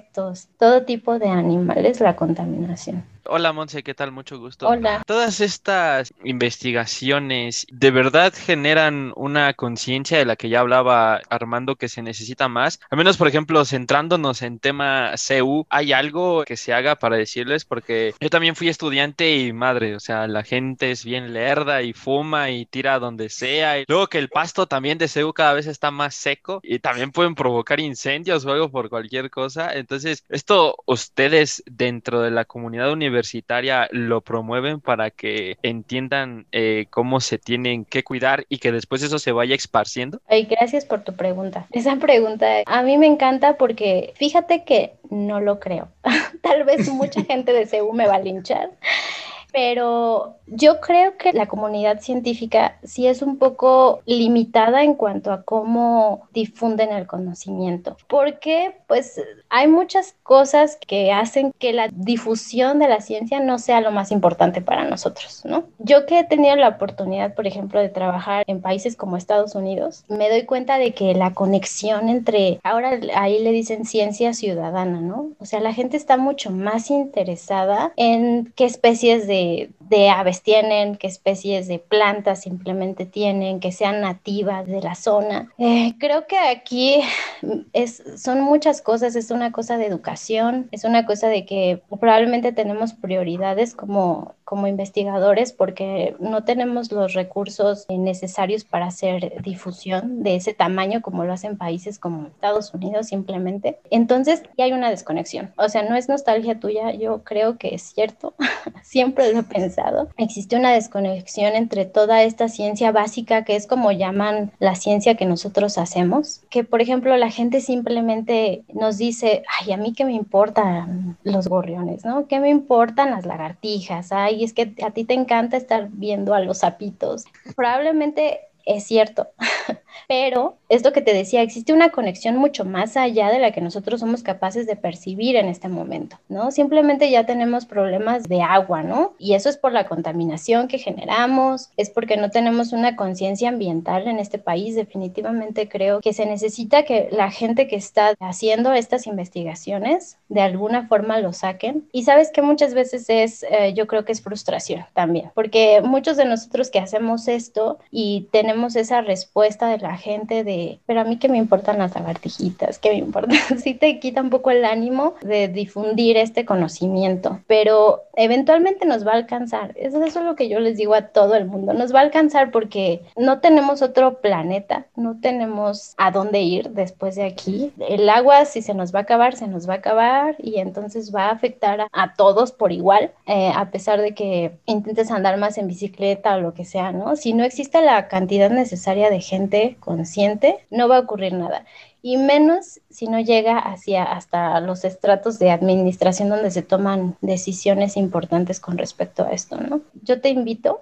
todo tipo de animales la contaminación. Hola Monse, ¿qué tal? Mucho gusto. Hola. Todas estas investigaciones de verdad generan una conciencia de la que ya hablaba Armando que se necesita más. Al menos, por ejemplo, centrándonos en tema CU, ¿hay algo que se haga para decirles? Porque yo también fui estudiante y madre, o sea, la gente es bien lerda y fuma y tira donde sea. Y luego que el pasto también de CU cada vez está más seco y también pueden provocar incendios o algo por cualquier cosa. Entonces, esto ustedes dentro de la comunidad universitaria universitaria lo promueven para que entiendan eh, cómo se tienen que cuidar y que después eso se vaya esparciendo? Ay, gracias por tu pregunta. Esa pregunta a mí me encanta porque fíjate que no lo creo. <laughs> Tal vez mucha gente de CEU me va a linchar pero yo creo que la comunidad científica sí es un poco limitada en cuanto a cómo difunden el conocimiento, porque pues hay muchas cosas que hacen que la difusión de la ciencia no sea lo más importante para nosotros, ¿no? Yo que he tenido la oportunidad, por ejemplo, de trabajar en países como Estados Unidos, me doy cuenta de que la conexión entre, ahora ahí le dicen ciencia ciudadana, ¿no? O sea, la gente está mucho más interesada en qué especies de de, aves tienen, qué especies de plantas simplemente tienen, que sean nativas de la zona. Eh, creo que aquí es, son muchas cosas, es una cosa de educación, es una cosa de que probablemente tenemos prioridades como, como investigadores porque no tenemos los recursos necesarios para hacer difusión de ese tamaño como lo hacen países como Estados Unidos simplemente. Entonces, hay una desconexión. O sea, no es nostalgia tuya, yo creo que es cierto. <laughs> Siempre lo pensado. Existe una desconexión entre toda esta ciencia básica que es como llaman la ciencia que nosotros hacemos, que por ejemplo la gente simplemente nos dice, ay, a mí qué me importan los gorriones, ¿no? ¿Qué me importan las lagartijas? Ay, es que a ti te encanta estar viendo a los sapitos. Probablemente es cierto, <laughs> Pero es lo que te decía, existe una conexión mucho más allá de la que nosotros somos capaces de percibir en este momento, ¿no? Simplemente ya tenemos problemas de agua, ¿no? Y eso es por la contaminación que generamos, es porque no tenemos una conciencia ambiental en este país. Definitivamente creo que se necesita que la gente que está haciendo estas investigaciones de alguna forma lo saquen. Y sabes que muchas veces es, eh, yo creo que es frustración también, porque muchos de nosotros que hacemos esto y tenemos esa respuesta de la gente de, pero a mí que me importan las lagartijitas, que me importa, <laughs> sí te quita un poco el ánimo de difundir este conocimiento, pero eventualmente nos va a alcanzar. Eso, eso es lo que yo les digo a todo el mundo, nos va a alcanzar porque no tenemos otro planeta, no tenemos a dónde ir después de aquí. El agua, si se nos va a acabar, se nos va a acabar y entonces va a afectar a, todos por igual, eh, a pesar de que intentes andar más en bicicleta o lo que sea, ¿no? Si no existe la cantidad necesaria de gente consciente, no va a ocurrir nada. Y menos si no llega hacia hasta los estratos de administración donde se toman decisiones importantes con respecto a esto, ¿no? Yo te invito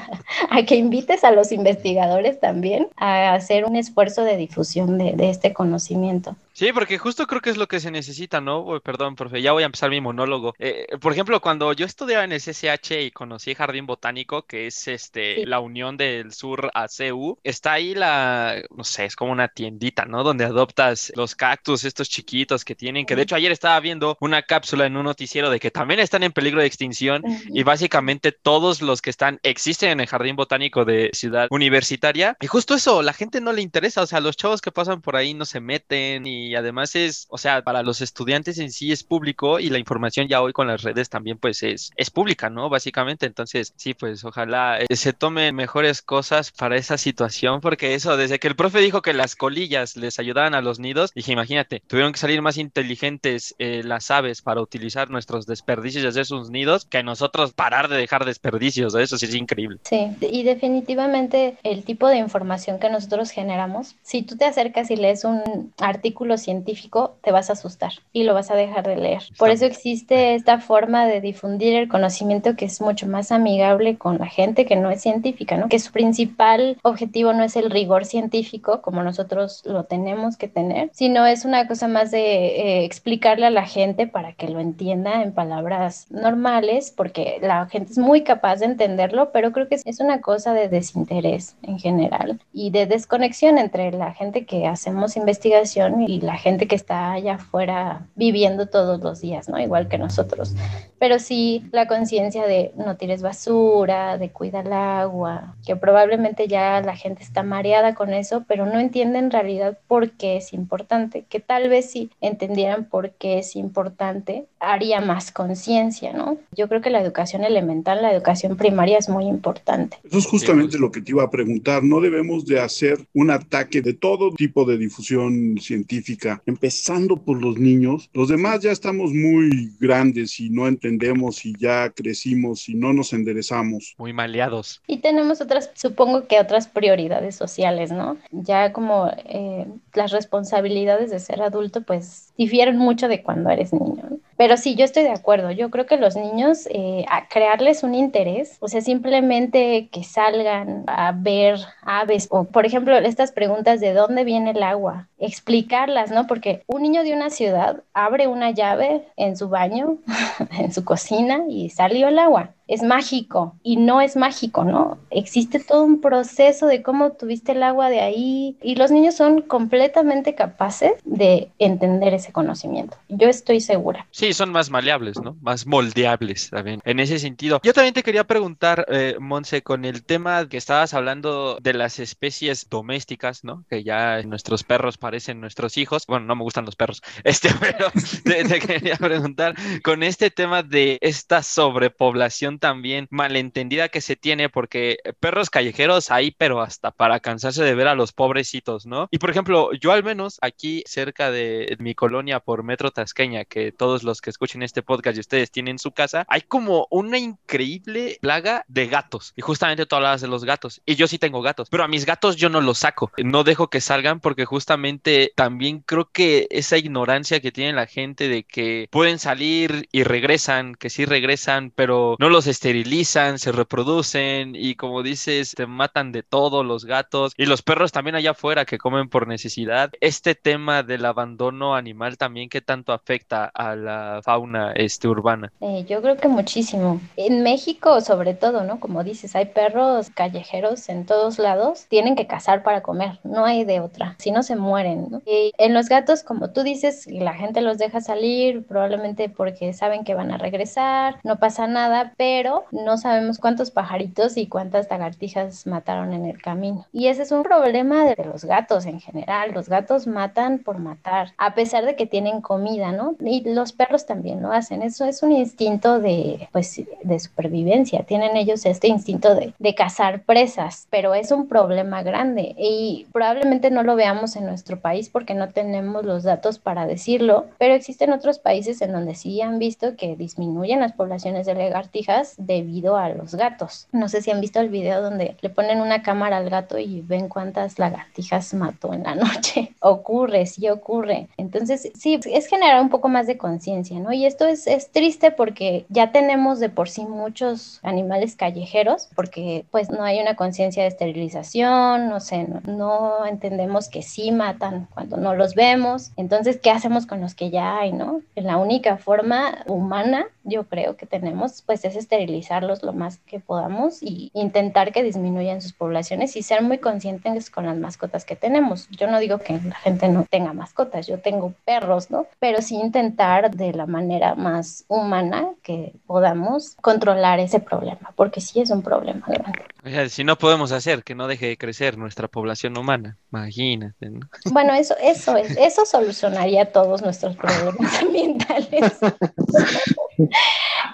<laughs> a que invites a los investigadores también a hacer un esfuerzo de difusión de, de este conocimiento. Sí, porque justo creo que es lo que se necesita, ¿no? Perdón, profe, ya voy a empezar mi monólogo. Eh, por ejemplo, cuando yo estudiaba en el CCH y conocí Jardín Botánico, que es este la unión del sur a CU, está ahí la, no sé, es como una tiendita, ¿no? Donde adoptas los cactus, estos chiquitos que tienen, que de hecho ayer estaba viendo una cápsula en un noticiero de que también están en peligro de extinción y básicamente todos los que están existen en el Jardín Botánico de Ciudad Universitaria. Y justo eso, la gente no le interesa, o sea, los chavos que pasan por ahí no se meten y además es, o sea, para los estudiantes en sí es público y la información ya hoy con las redes también pues es, es pública, ¿no? Básicamente, entonces sí, pues ojalá eh, se tomen mejores cosas para esa situación, porque eso, desde que el profe dijo que las colillas les ayudaban a los nidos, dije, imagínate, tuvieron que salir más inteligentes eh, las aves para utilizar nuestros desperdicios y hacer sus nidos que nosotros parar de dejar desperdicios, eso sí es increíble. Sí, y definitivamente el tipo de información que nosotros generamos, si tú te acercas y lees un artículo científico, te vas a asustar y lo vas a dejar de leer. Por eso existe esta forma de difundir el conocimiento que es mucho más amigable con la gente que no es científica, ¿no? Que su principal objetivo no es el rigor científico como nosotros lo tenemos que tener, sino es una cosa más de eh, explicarle a la gente para que lo entienda en palabras normales, porque la gente es muy capaz de entenderlo, pero creo que es una cosa de desinterés en general y de desconexión entre la gente que hacemos investigación y la gente que está allá afuera viviendo todos los días, ¿no? Igual que nosotros. Pero sí la conciencia de no tires basura, de cuidar el agua, que probablemente ya la gente está mareada con eso, pero no entiende en realidad por qué es importante, que tal vez si entendieran por qué es importante, haría más conciencia, ¿no? Yo creo que la educación elemental, la educación primaria es muy importante. Eso es justamente lo que te iba a preguntar, no debemos de hacer un ataque de todo tipo de difusión científica empezando por los niños. Los demás ya estamos muy grandes y no entendemos y ya crecimos y no nos enderezamos. Muy maleados. Y tenemos otras, supongo que otras prioridades sociales, ¿no? Ya como eh, las responsabilidades de ser adulto, pues difieren mucho de cuando eres niño. Pero sí, yo estoy de acuerdo. Yo creo que los niños, eh, a crearles un interés, o sea, simplemente que salgan a ver aves, o por ejemplo, estas preguntas de dónde viene el agua, explicarlas, ¿no? Porque un niño de una ciudad abre una llave en su baño, <laughs> en su cocina y salió el agua es mágico y no es mágico, ¿no? Existe todo un proceso de cómo tuviste el agua de ahí y los niños son completamente capaces de entender ese conocimiento. Yo estoy segura. Sí, son más maleables, ¿no? Más moldeables también. En ese sentido. Yo también te quería preguntar, eh, Monse, con el tema que estabas hablando de las especies domésticas, ¿no? Que ya nuestros perros parecen nuestros hijos. Bueno, no me gustan los perros, <laughs> este, pero te quería preguntar con este tema de esta sobrepoblación también malentendida que se tiene porque perros callejeros hay, pero hasta para cansarse de ver a los pobrecitos, ¿no? Y por ejemplo, yo al menos aquí cerca de mi colonia por Metro Tasqueña, que todos los que escuchen este podcast y ustedes tienen su casa, hay como una increíble plaga de gatos. Y justamente tú hablabas de los gatos. Y yo sí tengo gatos, pero a mis gatos yo no los saco. No dejo que salgan porque justamente también creo que esa ignorancia que tiene la gente de que pueden salir y regresan, que sí regresan, pero no los los esterilizan, se reproducen y como dices, te matan de todo los gatos y los perros también allá afuera que comen por necesidad. Este tema del abandono animal también, ¿qué tanto afecta a la fauna este, urbana? Eh, yo creo que muchísimo. En México, sobre todo, ¿no? Como dices, hay perros callejeros en todos lados, tienen que cazar para comer, no hay de otra, si no se mueren, ¿no? Y en los gatos, como tú dices, la gente los deja salir, probablemente porque saben que van a regresar, no pasa nada, pero no sabemos cuántos pajaritos y cuántas lagartijas mataron en el camino. Y ese es un problema de los gatos en general, los gatos matan por matar, a pesar de que tienen comida, ¿no? Y los perros también lo hacen, eso es un instinto de, pues, de supervivencia, tienen ellos este instinto de, de cazar presas, pero es un problema grande y probablemente no lo veamos en nuestro país porque no tenemos los datos para decirlo, pero existen otros países en donde sí han visto que disminuyen las poblaciones de lagartijas debido a los gatos. No sé si han visto el video donde le ponen una cámara al gato y ven cuántas lagartijas mató en la <laughs> noche. ocurre, sí ocurre. Entonces, sí, es generar un poco más de conciencia, ¿no? Y esto es, es triste porque ya tenemos de por sí muchos animales callejeros, porque pues no hay una conciencia de esterilización, no sé, no, no entendemos que sí matan cuando no los vemos. Entonces, ¿qué hacemos con los que ya hay, no? La única forma humana, yo creo que tenemos, pues es esterilizarlos lo más que podamos y intentar que disminuyan sus poblaciones y ser muy conscientes con las mascotas que tenemos. Yo no digo que la gente no tenga mascotas, yo tengo perros, ¿no? Pero sí intentar de la manera más humana que podamos controlar ese problema, porque sí es un problema grande. si no podemos hacer que no deje de crecer nuestra población humana, imagínate, ¿no? <laughs> Bueno, eso, eso es, eso solucionaría todos nuestros problemas <laughs> ambientales.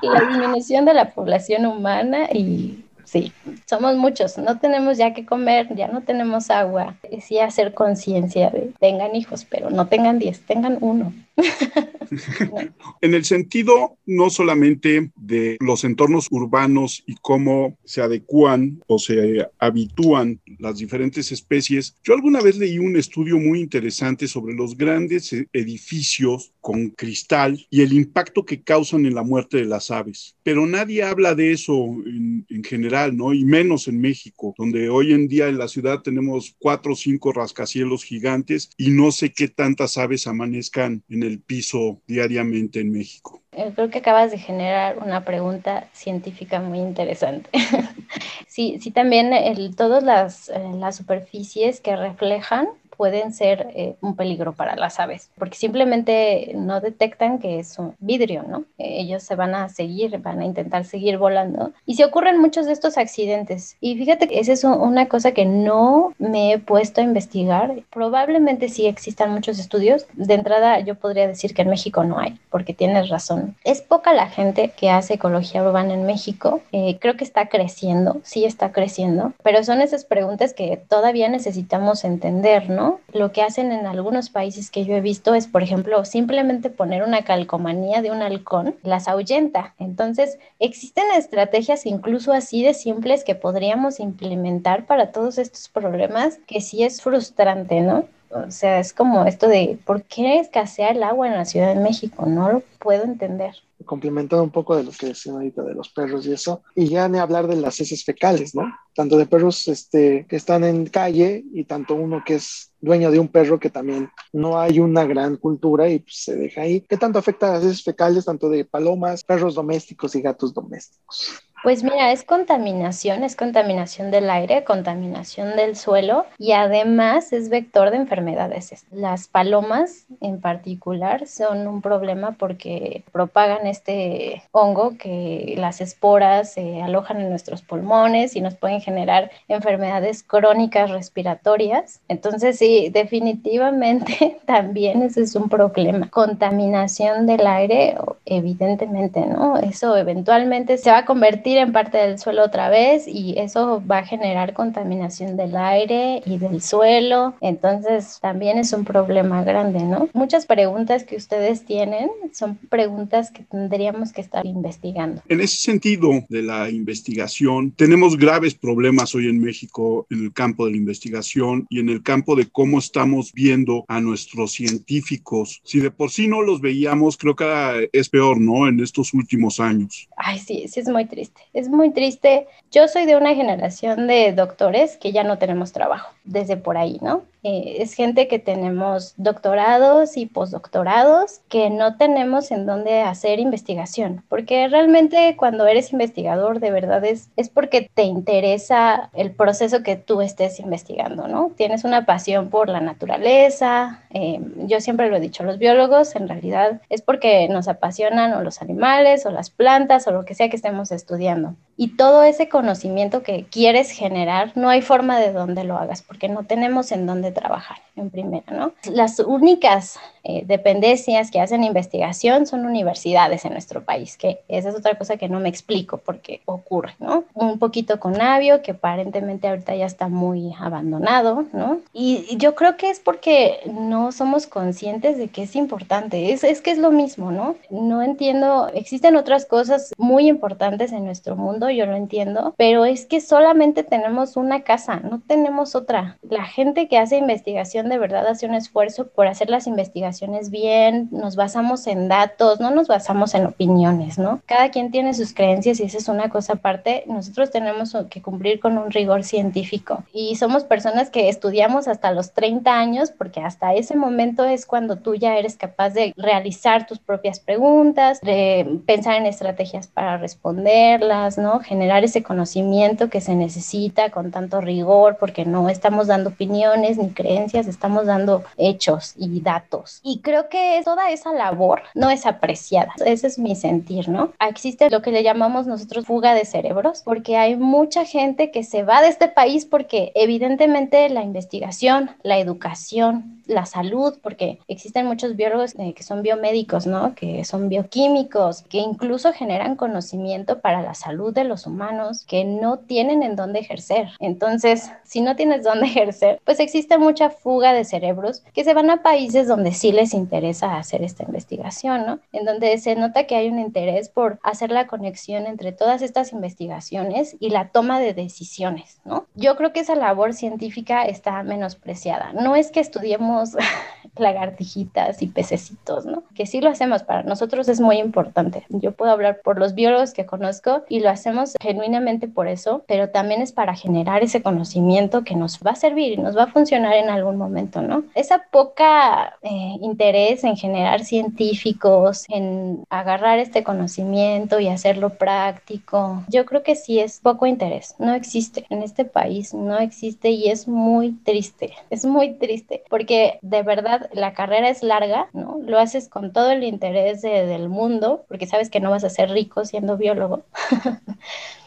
la disminución de la población humana y sí, somos muchos, no tenemos ya que comer, ya no tenemos agua. Sí hacer conciencia de tengan hijos, pero no tengan 10, tengan uno. <laughs> en el sentido no solamente de los entornos urbanos y cómo se adecúan o se habitúan las diferentes especies, yo alguna vez leí un estudio muy interesante sobre los grandes edificios con cristal y el impacto que causan en la muerte de las aves. Pero nadie habla de eso en, en general, ¿no? Y menos en México, donde hoy en día en la ciudad tenemos cuatro o cinco rascacielos gigantes y no sé qué tantas aves amanezcan en el piso diariamente en México. Eh, creo que acabas de generar una pregunta científica muy interesante. <laughs> sí, sí, también el, todas eh, las superficies que reflejan pueden ser eh, un peligro para las aves, porque simplemente no detectan que es un vidrio, ¿no? Ellos se van a seguir, van a intentar seguir volando. Y se ocurren muchos de estos accidentes. Y fíjate que esa es una cosa que no me he puesto a investigar. Probablemente sí existan muchos estudios. De entrada, yo podría decir que en México no hay, porque tienes razón. Es poca la gente que hace ecología urbana en México. Eh, creo que está creciendo, sí está creciendo, pero son esas preguntas que todavía necesitamos entender, ¿no? Lo que hacen en algunos países que yo he visto es, por ejemplo, simplemente poner una calcomanía de un halcón, las ahuyenta. Entonces, existen estrategias incluso así de simples que podríamos implementar para todos estos problemas que sí es frustrante, ¿no? O sea, es como esto de, ¿por qué escasea el agua en la Ciudad de México? No lo puedo entender complementando un poco de lo que decía ahorita de los perros y eso, y ya ni hablar de las heces fecales, ¿no? Tanto de perros este, que están en calle y tanto uno que es dueño de un perro que también no hay una gran cultura y pues, se deja ahí. ¿Qué tanto afecta a las heces fecales, tanto de palomas, perros domésticos y gatos domésticos? Pues mira, es contaminación, es contaminación del aire, contaminación del suelo y además es vector de enfermedades. Las palomas en particular son un problema porque propagan este hongo que las esporas se alojan en nuestros pulmones y nos pueden generar enfermedades crónicas respiratorias. Entonces sí, definitivamente <laughs> también ese es un problema. Contaminación del aire, evidentemente, ¿no? Eso eventualmente se va a convertir en parte del suelo otra vez y eso va a generar contaminación del aire y del suelo. Entonces también es un problema grande, ¿no? Muchas preguntas que ustedes tienen son preguntas que tendríamos que estar investigando. En ese sentido de la investigación, tenemos graves problemas problemas hoy en México en el campo de la investigación y en el campo de cómo estamos viendo a nuestros científicos. Si de por sí no los veíamos, creo que es peor, ¿no? En estos últimos años. Ay, sí, sí, es muy triste. Es muy triste. Yo soy de una generación de doctores que ya no tenemos trabajo, desde por ahí, ¿no? Eh, es gente que tenemos doctorados y postdoctorados que no tenemos en dónde hacer investigación, porque realmente cuando eres investigador de verdad es, es porque te interesa el proceso que tú estés investigando, ¿no? Tienes una pasión por la naturaleza, eh, yo siempre lo he dicho, los biólogos en realidad es porque nos apasionan o los animales o las plantas o lo que sea que estemos estudiando. Y todo ese conocimiento que quieres generar, no hay forma de dónde lo hagas, porque no tenemos en dónde trabajar en primera, ¿no? Las únicas eh, dependencias que hacen investigación son universidades en nuestro país, que esa es otra cosa que no me explico porque ocurre, ¿no? Un poquito con Avio, que aparentemente ahorita ya está muy abandonado, ¿no? Y, yo creo que es porque no somos conscientes de que es importante, es, es que es lo mismo, ¿no? No entiendo, existen otras cosas muy importantes en nuestro mundo, yo lo entiendo, pero es que solamente tenemos una casa, no tenemos otra. La gente que hace investigación de verdad hace un esfuerzo por hacer las investigaciones bien, nos basamos en datos, no nos basamos en opiniones, ¿no? Cada quien tiene sus creencias y esa es una cosa aparte. Nosotros tenemos que cumplir con un rigor científico y somos personas que estudiamos hasta los 30 años porque hasta ese momento es cuando tú ya eres capaz de realizar tus propias preguntas, de pensar en estrategias para responderlas, ¿no? Generar ese conocimiento que se necesita con tanto rigor porque no estamos dando opiniones ni creencias, estamos dando hechos y datos. Y creo que toda esa labor no es apreciada. Ese es mi sentir, ¿no? Existe lo que le llamamos nosotros fuga de cerebros, porque hay mucha gente que se va de este país porque evidentemente la investigación, la educación, la salud, porque existen muchos biólogos eh, que son biomédicos, ¿no? Que son bioquímicos, que incluso generan conocimiento para la salud de los humanos que no tienen en dónde ejercer. Entonces, si no tienes dónde <laughs> ejercer, pues existe mucha fuga de cerebros que se van a países donde sí les interesa hacer esta investigación, ¿no? En donde se nota que hay un interés por hacer la conexión entre todas estas investigaciones y la toma de decisiones, ¿no? Yo creo que esa labor científica está menospreciada. No es que estudiemos <laughs> lagartijitas y pececitos, ¿no? Que sí lo hacemos, para nosotros es muy importante. Yo puedo hablar por los biólogos que conozco y lo hacemos genuinamente por eso, pero también es para generar ese conocimiento que nos va a servir y nos va a funcionar en algún momento, ¿no? Esa poca eh, interés en generar científicos, en agarrar este conocimiento y hacerlo práctico, yo creo que sí es poco interés, no existe en este país, no existe y es muy triste, es muy triste porque de verdad la carrera es larga, ¿no? Lo haces con todo el interés del mundo, porque sabes que no vas a ser rico siendo biólogo. <laughs>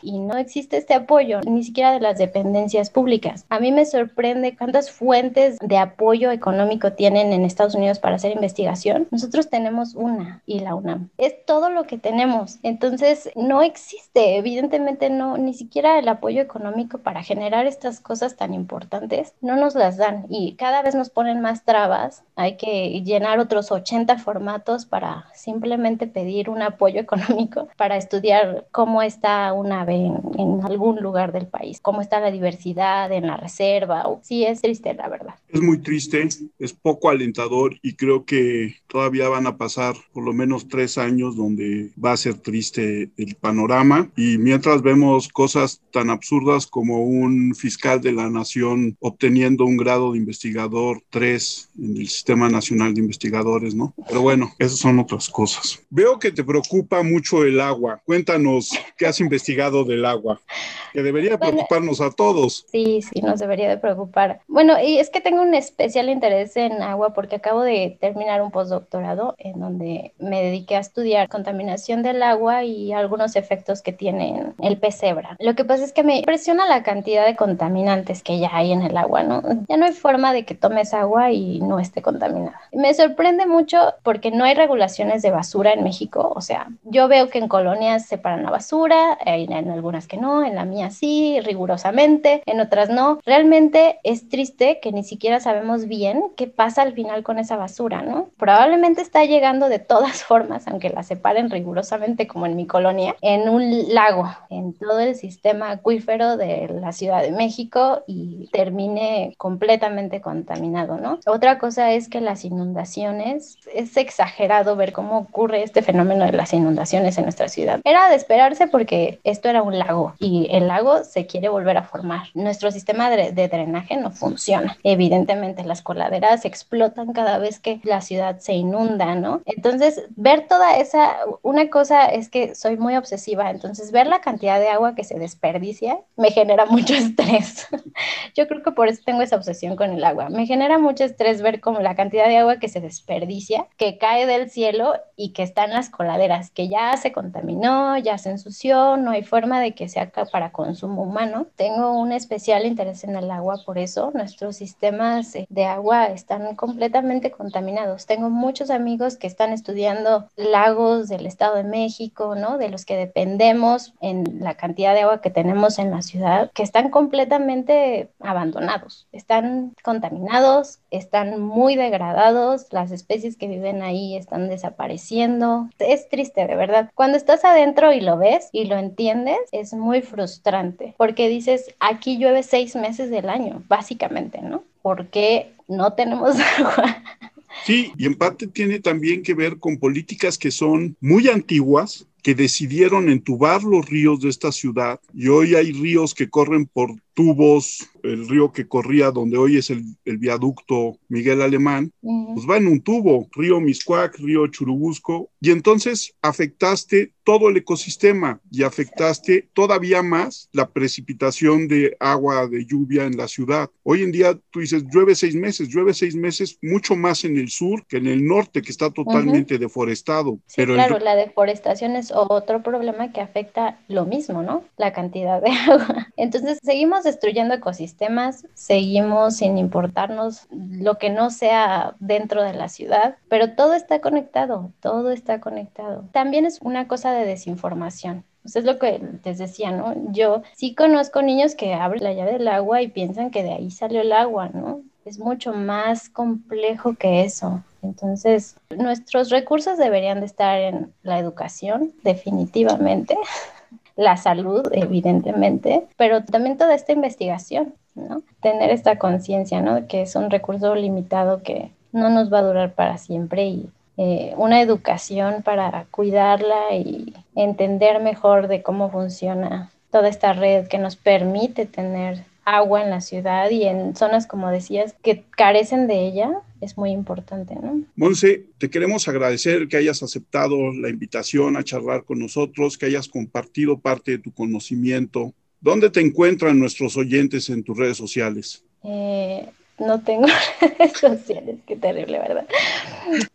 y no existe este apoyo, ni siquiera de las dependencias públicas. A mí me sorprende cuántas fuentes de apoyo económico tienen en Estados Unidos para hacer investigación. Nosotros tenemos una y la UNAM. Es todo lo que tenemos. Entonces, no existe, evidentemente no, ni siquiera el apoyo económico para generar estas cosas tan importantes, no nos las dan y cada vez nos ponen más trabas. Hay que llenar otros 80 formatos para simplemente pedir un apoyo <laughs> económico para estudiar cómo está una en, algún lugar del país, cómo está la diversidad en la reserva. Sí, es triste, la verdad. Es muy triste, es poco alentador y creo que todavía van a pasar por lo menos tres años donde va a ser triste el panorama y mientras vemos cosas tan absurdas como un fiscal de la nación obteniendo un grado de investigador 3 en el Sistema Nacional de Investigadores, ¿no? Pero bueno, esas son otras cosas. Veo que te preocupa mucho el agua. Cuéntanos qué has investigado del agua, que debería preocuparnos a todos. Sí, sí, nos debería de preocupar. Bueno, y es que tengo un especial interés en agua porque acabo de terminar un postdoctorado en donde me dediqué a estudiar contaminación del agua y algunos efectos que tiene el pez cebra. Lo que pasa es que me impresiona la cantidad de contaminantes que ya hay en el agua, ¿no? Ya no hay forma de que tomes agua agua y no esté contaminada. Me sorprende mucho porque no hay regulaciones de basura en México, o sea, yo veo que en colonias separan la basura, en, algunas que no, en la mía sí, rigurosamente, en otras no. Realmente es triste que ni siquiera sabemos bien qué pasa al final con esa basura, ¿no? Probablemente está llegando de todas <laughs> formas, aunque la separen rigurosamente como en mi colonia, en un lago, en todo el sistema acuífero de la Ciudad de México y termine completamente contaminado, ¿no? Otra cosa es que las inundaciones, es exagerado ver cómo ocurre este fenómeno de las inundaciones en nuestra ciudad. Era de esperarse porque esto era un lago y el lago se quiere volver a formar. Nuestro sistema de, de drenaje no funciona. Evidentemente las coladeras explotan cada vez que la ciudad se inunda, ¿no? Entonces, ver toda esa, una cosa es que soy muy obsesiva, entonces ver la cantidad de agua que se desperdicia me genera mucho <laughs> estrés. Yo creo que por eso tengo esa obsesión con el agua. Me genera mucho estrés ver como la cantidad de agua que se desperdicia, que cae del cielo y que está en las coladeras, que ya se contaminó, ya se ensució, no hay forma de que sea para consumo humano. Tengo un especial interés en el agua, por eso nuestros sistemas de agua están completamente contaminados. Tengo muchos amigos que están estudiando lagos del Estado de México, ¿no? De los que dependemos en la cantidad de agua que tenemos en la ciudad, que están completamente abandonados, están contaminados, están muy degradados, las especies que viven ahí están desapareciendo. Es triste, de verdad. Cuando estás adentro y lo ves y lo entiendes, es muy frustrante, porque dices, aquí llueve seis meses del año, básicamente, ¿no? Porque no tenemos <laughs> agua. Sí, y en parte tiene también que ver con políticas que son muy antiguas, que decidieron entubar los ríos de esta ciudad y hoy hay ríos que corren por tubos, el río que corría donde hoy es el, el viaducto Miguel Alemán, pues va en un tubo, río Miscuac, río Churubusco, y entonces afectaste todo el ecosistema y afectaste todavía más la precipitación de agua de lluvia en la ciudad. Hoy en día tú dices, llueve seis meses, llueve seis meses mucho más en el sur que en el norte, que está totalmente deforestado. Sí, Pero claro, la deforestación es otro problema que afecta lo mismo, ¿no? La cantidad de <laughs> agua. Entonces seguimos destruyendo ecosistemas, seguimos sin importarnos lo que no sea dentro de la ciudad, pero todo está conectado, todo está conectado. También es una cosa de desinformación. Eso es lo que les decía, ¿no? Yo sí conozco niños que abren la llave del agua y piensan que de ahí salió el agua, ¿no? Es mucho más complejo que eso. Entonces, nuestros recursos deberían de estar en la educación, definitivamente, <laughs> la salud, evidentemente, pero también toda esta investigación, ¿no? Tener esta conciencia, ¿no? Que es un recurso limitado que no nos va a durar para siempre y eh, una educación para cuidarla y entender mejor de cómo funciona toda esta red que nos permite tener agua en la ciudad y en zonas, como decías, que carecen de ella, es muy importante, ¿no? Monse, te queremos agradecer que hayas aceptado la invitación a charlar con nosotros, que hayas compartido parte de tu conocimiento. ¿Dónde te encuentran nuestros oyentes en tus redes sociales? Eh, no tengo <laughs> redes sociales, qué terrible, ¿verdad?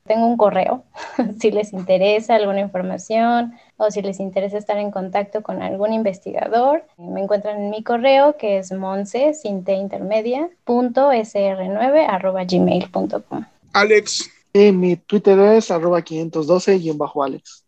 Tengo un correo, <laughs> si les interesa alguna información o si les interesa estar en contacto con algún investigador, me encuentran en mi correo que es monse, intermedia, punto sr9 arroba gmail.com. Alex. mi Twitter es arroba 512 y en bajo Alex.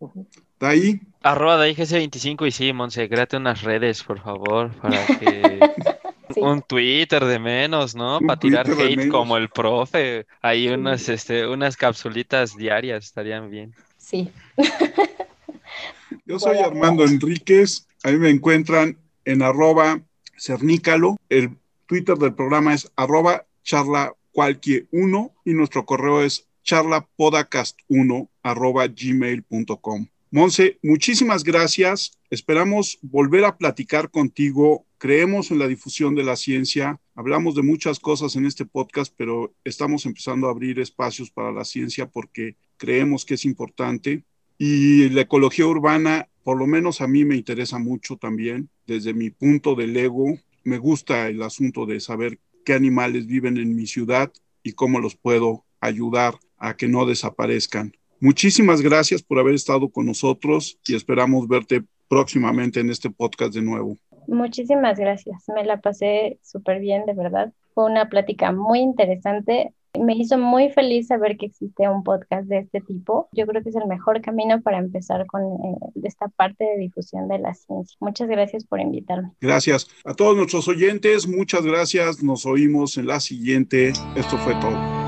¿De ahí? Arroba de 25 y sí, Monse, créate unas redes, por favor, para que... <laughs> Un Twitter de menos, ¿no? Para tirar hate como el profe. Ahí unas, este, unas capsulitas diarias estarían bien. Sí. <laughs> Yo soy Armando Enríquez. Ahí me encuentran en arroba cernícalo. El Twitter del programa es arroba charla cualquier uno y nuestro correo es charlapodcast1 arroba gmail.com. Monse, muchísimas gracias. Esperamos volver a platicar contigo. Creemos en la difusión de la ciencia. Hablamos de muchas cosas en este podcast, pero estamos empezando a abrir espacios para la ciencia porque creemos que es importante. Y la ecología urbana, por lo menos a mí me interesa mucho también. Desde mi punto del ego, me gusta el asunto de saber qué animales viven en mi ciudad y cómo los puedo ayudar a que no desaparezcan. Muchísimas gracias por haber estado con nosotros y esperamos verte próximamente en este podcast de nuevo. Muchísimas gracias. Me la pasé súper bien, de verdad. Fue una plática muy interesante. Me hizo muy feliz saber que existe un podcast de este tipo. Yo creo que es el mejor camino para empezar con eh, esta parte de difusión de la ciencia. Muchas gracias por invitarme. Gracias a todos nuestros oyentes. Muchas gracias. Nos oímos en la siguiente. Esto fue todo.